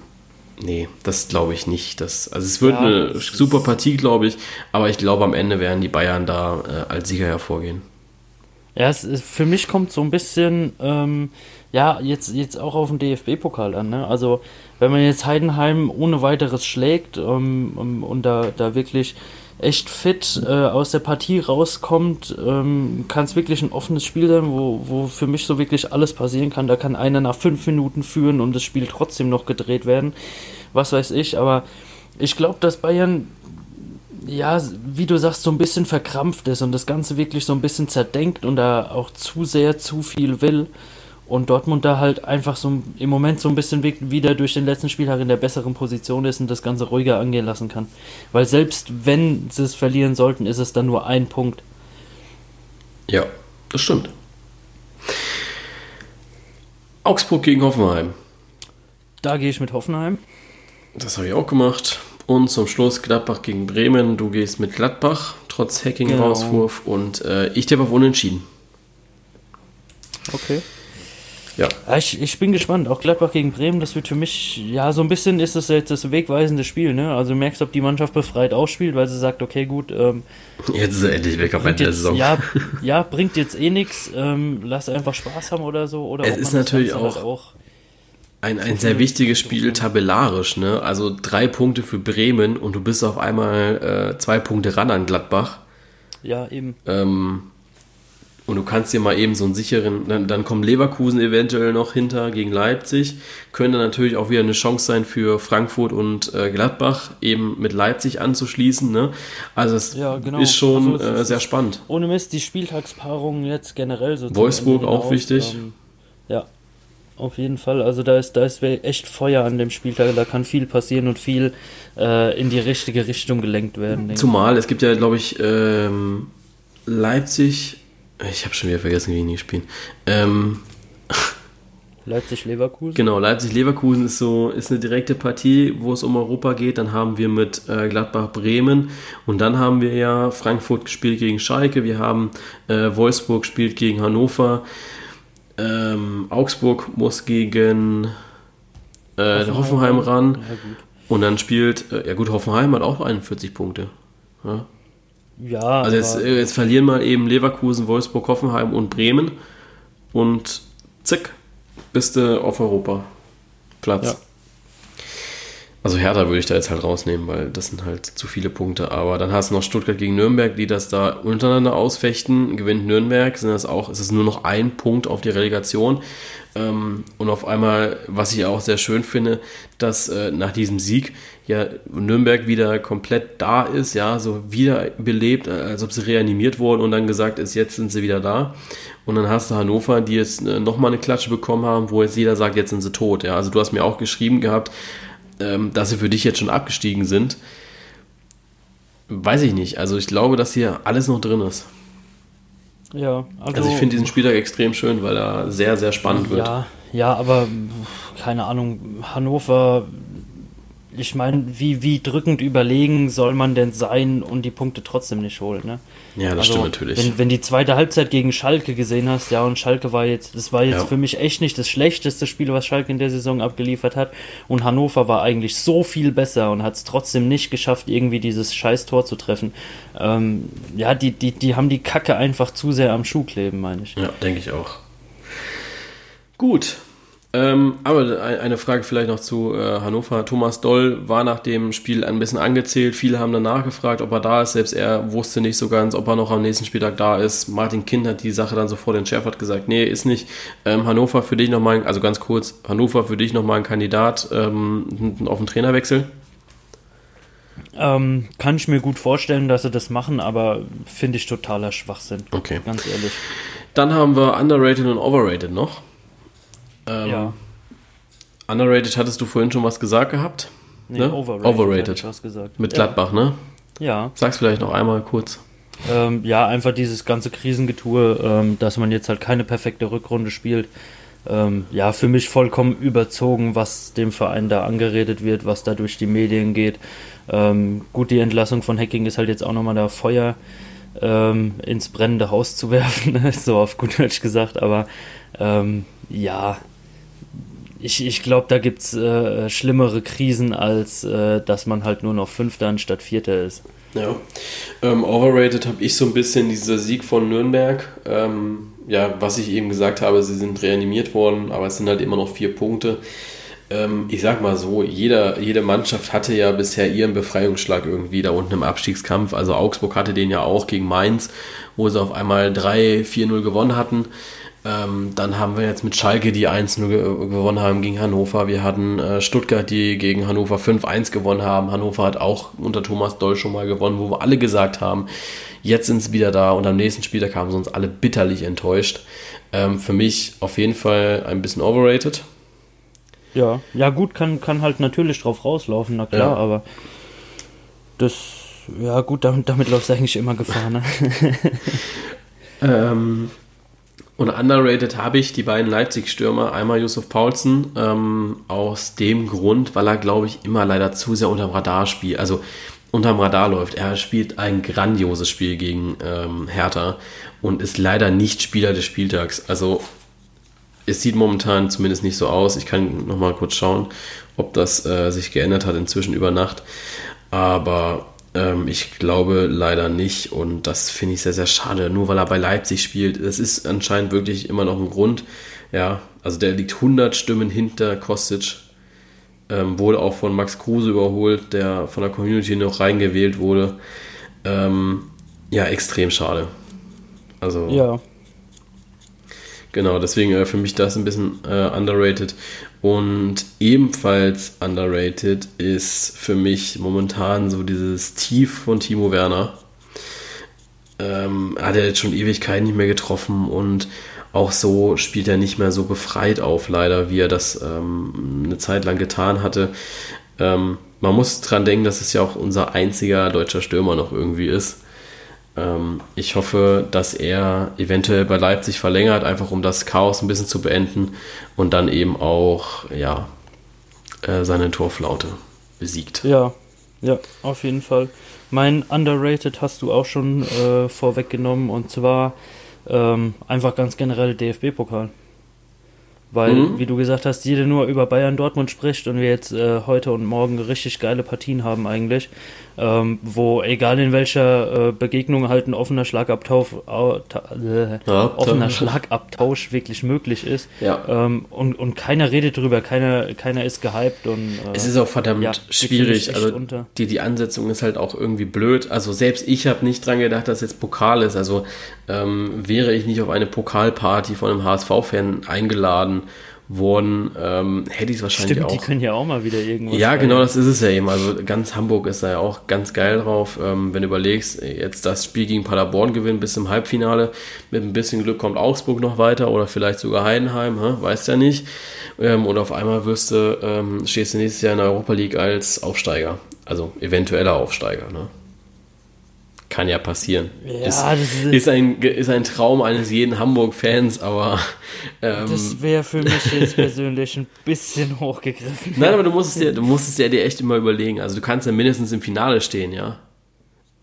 S1: nee, das glaube ich nicht. Das, also es wird ja, eine super Partie, glaube ich, aber ich glaube, am Ende werden die Bayern da äh, als Sieger hervorgehen.
S2: Ja, es ist, für mich kommt so ein bisschen ähm, ja, jetzt, jetzt auch auf den DFB-Pokal an. Ne? Also, wenn man jetzt Heidenheim ohne weiteres schlägt ähm, ähm, und da, da wirklich echt fit äh, aus der Partie rauskommt, ähm, kann es wirklich ein offenes Spiel sein, wo, wo für mich so wirklich alles passieren kann. Da kann einer nach fünf Minuten führen und das Spiel trotzdem noch gedreht werden. Was weiß ich, aber ich glaube, dass Bayern, ja, wie du sagst, so ein bisschen verkrampft ist und das Ganze wirklich so ein bisschen zerdenkt und da auch zu sehr zu viel will und Dortmund da halt einfach so im Moment so ein bisschen wieder durch den letzten Spieltag in der besseren Position ist und das Ganze ruhiger angehen lassen kann. Weil selbst wenn sie es verlieren sollten, ist es dann nur ein Punkt.
S1: Ja, das stimmt. Augsburg gegen Hoffenheim.
S2: Da gehe ich mit Hoffenheim.
S1: Das habe ich auch gemacht. Und zum Schluss Gladbach gegen Bremen. Du gehst mit Gladbach, trotz Hacking-Rauswurf. Genau. Und äh, ich tippe auf Unentschieden.
S2: Okay. Ja. Ich, ich bin gespannt. Auch Gladbach gegen Bremen, das wird für mich, ja, so ein bisschen ist das jetzt das wegweisende Spiel, ne? Also du merkst, ob die Mannschaft befreit ausspielt, weil sie sagt, okay, gut. Ähm,
S1: jetzt ist er endlich weg auf Ende der Saison.
S2: Ja, ja, bringt jetzt eh nichts. Ähm, lass einfach Spaß haben oder so. Oder
S1: es ist natürlich auch, halt auch ein, ein sehr wichtiges Spiel tabellarisch, ne? Also drei Punkte für Bremen und du bist auf einmal äh, zwei Punkte ran an Gladbach.
S2: Ja, eben.
S1: Ähm, und du kannst dir mal eben so einen sicheren, dann, dann kommen Leverkusen eventuell noch hinter gegen Leipzig. Könnte natürlich auch wieder eine Chance sein für Frankfurt und äh, Gladbach, eben mit Leipzig anzuschließen. Ne? Also es ja, genau. ist schon also äh, sehr spannend.
S2: Ohne Mist, die Spieltagspaarungen jetzt generell
S1: so. Wolfsburg auch wichtig. Ähm,
S2: ja, auf jeden Fall. Also da ist, da ist echt Feuer an dem Spieltag. Da kann viel passieren und viel äh, in die richtige Richtung gelenkt werden.
S1: Zumal es gibt ja, glaube ich, ähm, Leipzig ich habe schon wieder vergessen, wie die spielen. Ähm,
S2: Leipzig-Leverkusen?
S1: Genau, Leipzig-Leverkusen ist so ist eine direkte Partie, wo es um Europa geht. Dann haben wir mit äh, Gladbach-Bremen und dann haben wir ja Frankfurt gespielt gegen Schalke. Wir haben äh, Wolfsburg gespielt gegen Hannover. Ähm, Augsburg muss gegen äh, Hoffenheim, Hoffenheim ran. Ja, und dann spielt, äh, ja gut, Hoffenheim hat auch 41 Punkte. Ja. Ja. Also jetzt, äh, jetzt verlieren mal eben Leverkusen, Wolfsburg, Hoffenheim und Bremen und zick, bist du auf Europa-Platz. Ja. Also Hertha würde ich da jetzt halt rausnehmen, weil das sind halt zu viele Punkte. Aber dann hast du noch Stuttgart gegen Nürnberg, die das da untereinander ausfechten. Gewinnt Nürnberg, sind das auch, ist es nur noch ein Punkt auf die Relegation. Ähm, und auf einmal, was ich auch sehr schön finde, dass äh, nach diesem Sieg ja Nürnberg wieder komplett da ist, ja, so wiederbelebt, äh, als ob sie reanimiert wurden und dann gesagt ist, jetzt sind sie wieder da. Und dann hast du Hannover, die jetzt äh, nochmal eine Klatsche bekommen haben, wo jetzt jeder sagt, jetzt sind sie tot. Ja, also du hast mir auch geschrieben gehabt, ähm, dass sie für dich jetzt schon abgestiegen sind. Weiß ich nicht. Also ich glaube, dass hier alles noch drin ist.
S2: Ja,
S1: also, also ich finde diesen Spieltag extrem schön, weil er sehr, sehr spannend wird.
S2: Ja, ja, aber keine Ahnung, Hannover ich meine, wie, wie drückend überlegen soll man denn sein und die Punkte trotzdem nicht holen, ne?
S1: Ja, das also, stimmt natürlich.
S2: Wenn, wenn die zweite Halbzeit gegen Schalke gesehen hast, ja, und Schalke war jetzt, das war jetzt ja. für mich echt nicht das schlechteste Spiel, was Schalke in der Saison abgeliefert hat. Und Hannover war eigentlich so viel besser und hat es trotzdem nicht geschafft, irgendwie dieses scheiß Tor zu treffen. Ähm, ja, die, die, die haben die Kacke einfach zu sehr am Schuh kleben, meine ich.
S1: Ja, denke ich auch. Gut, ähm, aber eine Frage vielleicht noch zu äh, Hannover. Thomas Doll war nach dem Spiel ein bisschen angezählt. Viele haben danach gefragt, ob er da ist. Selbst er wusste nicht so ganz, ob er noch am nächsten Spieltag da ist. Martin Kind hat die Sache dann sofort entschärft, hat gesagt, nee, ist nicht. Ähm, Hannover für dich nochmal, also ganz kurz, Hannover für dich nochmal ein Kandidat ähm, auf den Trainerwechsel?
S2: Ähm, kann ich mir gut vorstellen, dass sie das machen, aber finde ich totaler Schwachsinn.
S1: Okay.
S2: Ganz ehrlich.
S1: Dann haben wir Underrated und Overrated noch. Ähm, ja. Underrated hattest du vorhin schon was gesagt gehabt?
S2: Nee, ne? overrated.
S1: overrated. Was gesagt. Mit Gladbach, ja. ne?
S2: Ja.
S1: Sag's vielleicht noch einmal kurz.
S2: Ähm, ja, einfach dieses ganze Krisengetue, ähm, dass man jetzt halt keine perfekte Rückrunde spielt. Ähm, ja, für mich vollkommen überzogen, was dem Verein da angeredet wird, was da durch die Medien geht. Ähm, gut, die Entlassung von Hacking ist halt jetzt auch nochmal da Feuer ähm, ins brennende Haus zu werfen, so auf gut Deutsch gesagt, aber ähm, ja, ich, ich glaube, da gibt es äh, schlimmere Krisen, als äh, dass man halt nur noch Fünfter anstatt Vierter ist.
S1: Ja, ähm, overrated habe ich so ein bisschen dieser Sieg von Nürnberg. Ähm, ja, was ich eben gesagt habe, sie sind reanimiert worden, aber es sind halt immer noch vier Punkte. Ähm, ich sag mal so, jeder, jede Mannschaft hatte ja bisher ihren Befreiungsschlag irgendwie da unten im Abstiegskampf. Also Augsburg hatte den ja auch gegen Mainz, wo sie auf einmal 3-4-0 gewonnen hatten. Ähm, dann haben wir jetzt mit Schalke, die 1-0 gewonnen haben gegen Hannover. Wir hatten äh, Stuttgart, die gegen Hannover 5-1 gewonnen haben. Hannover hat auch unter Thomas Doll schon mal gewonnen, wo wir alle gesagt haben, Jetzt sind sie wieder da und am nächsten Spieltag haben sie uns alle bitterlich enttäuscht. Ähm, für mich auf jeden Fall ein bisschen overrated.
S2: Ja, ja gut, kann, kann halt natürlich drauf rauslaufen, na klar, ja. aber das, ja gut, damit, damit läuft es eigentlich immer Gefahr, ne?
S1: ähm, und underrated habe ich die beiden Leipzig-Stürmer, einmal Yusuf Paulsen, ähm, aus dem Grund, weil er, glaube ich, immer leider zu sehr unterm Radar spielt, also unterm Radar läuft. Er spielt ein grandioses Spiel gegen ähm, Hertha und ist leider nicht Spieler des Spieltags. Also es sieht momentan zumindest nicht so aus. Ich kann noch mal kurz schauen, ob das äh, sich geändert hat inzwischen über Nacht. Aber ähm, ich glaube leider nicht und das finde ich sehr, sehr schade, nur weil er bei Leipzig spielt. Das ist anscheinend wirklich immer noch ein Grund. Ja, also der liegt 100 Stimmen hinter Kostic. Ähm, wurde auch von Max Kruse überholt, der von der Community noch reingewählt wurde. Ähm, ja, extrem schade. Also.
S2: Ja.
S1: Genau, deswegen äh, für mich das ein bisschen äh, underrated. Und ebenfalls underrated ist für mich momentan so dieses Tief von Timo Werner. Ähm, hat er jetzt schon Ewigkeit nicht mehr getroffen und auch so spielt er nicht mehr so befreit auf, leider, wie er das ähm, eine Zeit lang getan hatte. Ähm, man muss dran denken, dass es ja auch unser einziger deutscher Stürmer noch irgendwie ist. Ähm, ich hoffe, dass er eventuell bei Leipzig verlängert, einfach um das Chaos ein bisschen zu beenden und dann eben auch ja, äh, seine Torflaute besiegt.
S2: Ja, ja, auf jeden Fall. Mein Underrated hast du auch schon äh, vorweggenommen und zwar ähm, einfach ganz generell DFB-Pokal. Weil, mhm. wie du gesagt hast, jeder nur über Bayern Dortmund spricht und wir jetzt äh, heute und morgen richtig geile Partien haben eigentlich ähm, wo egal in welcher äh, Begegnung halt ein offener Schlagabtausch, äh, ja, offener Schlagabtausch wirklich möglich ist.
S1: Ja.
S2: Ähm, und, und keiner redet drüber, keiner, keiner ist gehypt und
S1: äh, es ist auch verdammt ja, schwierig. Also die, die Ansetzung ist halt auch irgendwie blöd. Also selbst ich habe nicht dran gedacht, dass jetzt Pokal ist. Also ähm, wäre ich nicht auf eine Pokalparty von einem HSV-Fan eingeladen wurden, ähm, hätte ich es wahrscheinlich Stimmt, auch.
S2: die können ja auch mal wieder irgendwas.
S1: Ja, genau, das ist es ja eben. Also ganz Hamburg ist da ja auch ganz geil drauf. Ähm, wenn du überlegst, jetzt das Spiel gegen Paderborn gewinnen bis zum Halbfinale, mit ein bisschen Glück kommt Augsburg noch weiter oder vielleicht sogar Heidenheim, hä? weißt ja nicht. Ähm, und auf einmal wirst du, ähm, stehst du nächstes Jahr in der Europa League als Aufsteiger. Also eventueller Aufsteiger, ne? Kann ja passieren.
S2: Ja,
S1: ist, ist, ist, ein, ist ein Traum eines jeden Hamburg-Fans, aber.
S2: Ähm, das wäre für mich jetzt persönlich ein bisschen hochgegriffen.
S1: Nein, aber du musst es dir, du musst es dir echt immer überlegen. Also, du kannst ja mindestens im Finale stehen, ja.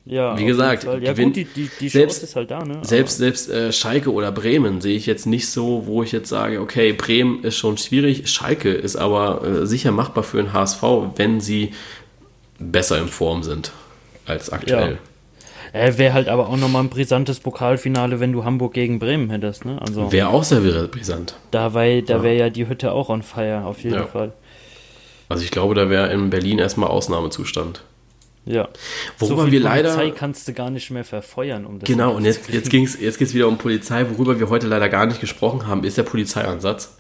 S2: Ja,
S1: wie gesagt,
S2: ja, gewinn, gut, die, die, die
S1: selbst,
S2: ist halt da, ne?
S1: Selbst, selbst äh, Schalke oder Bremen sehe ich jetzt nicht so, wo ich jetzt sage, okay, Bremen ist schon schwierig, Schalke ist aber äh, sicher machbar für den HSV, wenn sie besser in Form sind als aktuell. Ja.
S2: Äh, Wäre halt aber auch nochmal ein brisantes Pokalfinale, wenn du Hamburg gegen Bremen hättest. Ne?
S1: Also, Wäre auch sehr brisant.
S2: Da, wär, da wäre ja. ja die Hütte auch on fire, auf jeden ja. Fall.
S1: Also ich glaube, da wäre in Berlin erstmal Ausnahmezustand.
S2: Ja.
S1: Worüber so wir leider.
S2: Polizei kannst du gar nicht mehr verfeuern,
S1: um das Genau, und jetzt, jetzt ging es jetzt wieder um Polizei. Worüber wir heute leider gar nicht gesprochen haben, ist der Polizeiansatz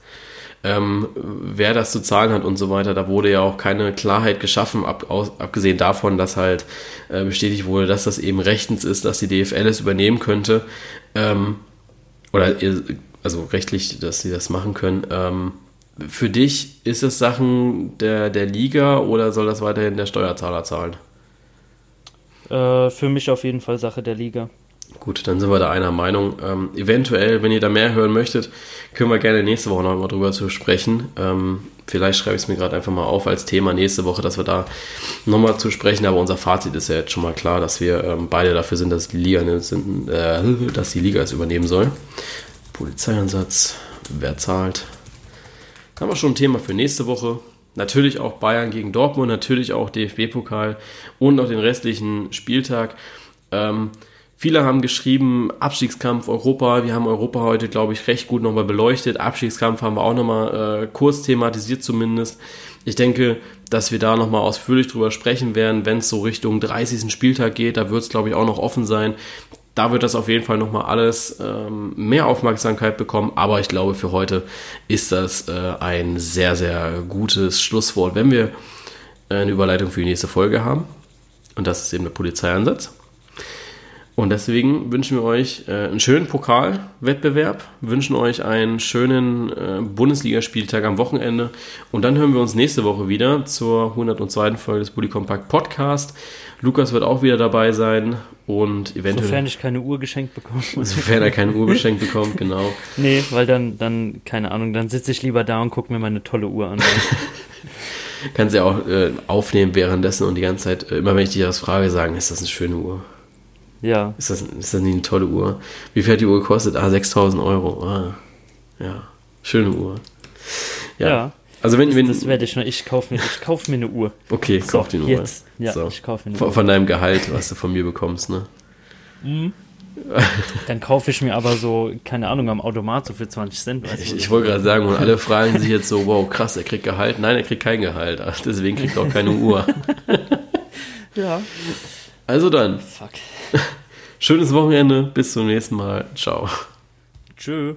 S1: ähm, wer das zu zahlen hat und so weiter. Da wurde ja auch keine Klarheit geschaffen, ab, aus, abgesehen davon, dass halt äh, bestätigt wurde, dass das eben rechtens ist, dass die DFL es übernehmen könnte. Ähm, oder also rechtlich, dass sie das machen können. Ähm, für dich ist es Sachen der, der Liga oder soll das weiterhin der Steuerzahler zahlen?
S2: Äh, für mich auf jeden Fall Sache der Liga.
S1: Gut, dann sind wir da einer Meinung. Ähm, eventuell, wenn ihr da mehr hören möchtet, können wir gerne nächste Woche noch mal drüber zu sprechen. Ähm, vielleicht schreibe ich es mir gerade einfach mal auf als Thema nächste Woche, dass wir da nochmal zu sprechen. Aber unser Fazit ist ja jetzt schon mal klar, dass wir ähm, beide dafür sind, dass die Liga, äh, dass die Liga es übernehmen soll. Polizeieinsatz, wer zahlt? Da haben wir schon ein Thema für nächste Woche. Natürlich auch Bayern gegen Dortmund, natürlich auch DFB-Pokal und noch den restlichen Spieltag. Ähm, Viele haben geschrieben, Abstiegskampf Europa. Wir haben Europa heute, glaube ich, recht gut nochmal beleuchtet. Abstiegskampf haben wir auch nochmal äh, kurz thematisiert zumindest. Ich denke, dass wir da nochmal ausführlich drüber sprechen werden, wenn es so Richtung 30. Spieltag geht. Da wird es, glaube ich, auch noch offen sein. Da wird das auf jeden Fall nochmal alles ähm, mehr Aufmerksamkeit bekommen. Aber ich glaube, für heute ist das äh, ein sehr, sehr gutes Schlusswort, wenn wir eine Überleitung für die nächste Folge haben. Und das ist eben der Polizeieinsatz. Und deswegen wünschen wir euch äh, einen schönen Pokalwettbewerb, wünschen euch einen schönen äh, Bundesligaspieltag am Wochenende. Und dann hören wir uns nächste Woche wieder zur 102. Folge des Bully Compact Podcast. Lukas wird auch wieder dabei sein und eventuell.
S2: Sofern ich keine Uhr geschenkt bekomme.
S1: Sofern er keine Uhr geschenkt bekommt, genau.
S2: Nee, weil dann, dann, keine Ahnung, dann sitze ich lieber da und gucke mir meine tolle Uhr an.
S1: Kannst ja auch äh, aufnehmen währenddessen und die ganze Zeit, äh, immer wenn ich dich das frage, sagen, ist das eine schöne Uhr?
S2: Ja.
S1: Ist das, ist das nicht eine tolle Uhr? Wie viel hat die Uhr gekostet? Ah, 6000 Euro. Ah, ja, schöne Uhr.
S2: Ja. ja.
S1: Also wenn, wenn
S2: das werde ich noch. Ich kaufe mir, kauf mir eine Uhr.
S1: Okay, so, kauf eine Uhr.
S2: Jetzt. Ja, so. ich kaufe mir eine
S1: von,
S2: Uhr.
S1: Von deinem Gehalt, was du von mir bekommst, ne?
S2: Mhm. Dann kaufe ich mir aber so, keine Ahnung, am Automat so für 20 Cent.
S1: ich, ich wollte gerade sagen, und alle fragen sich jetzt so, wow, krass, er kriegt Gehalt. Nein, er kriegt kein Gehalt. Deswegen kriegt er auch keine Uhr.
S2: ja.
S1: Also dann.
S2: Fuck.
S1: Schönes Wochenende. Bis zum nächsten Mal. Ciao.
S2: Tschö.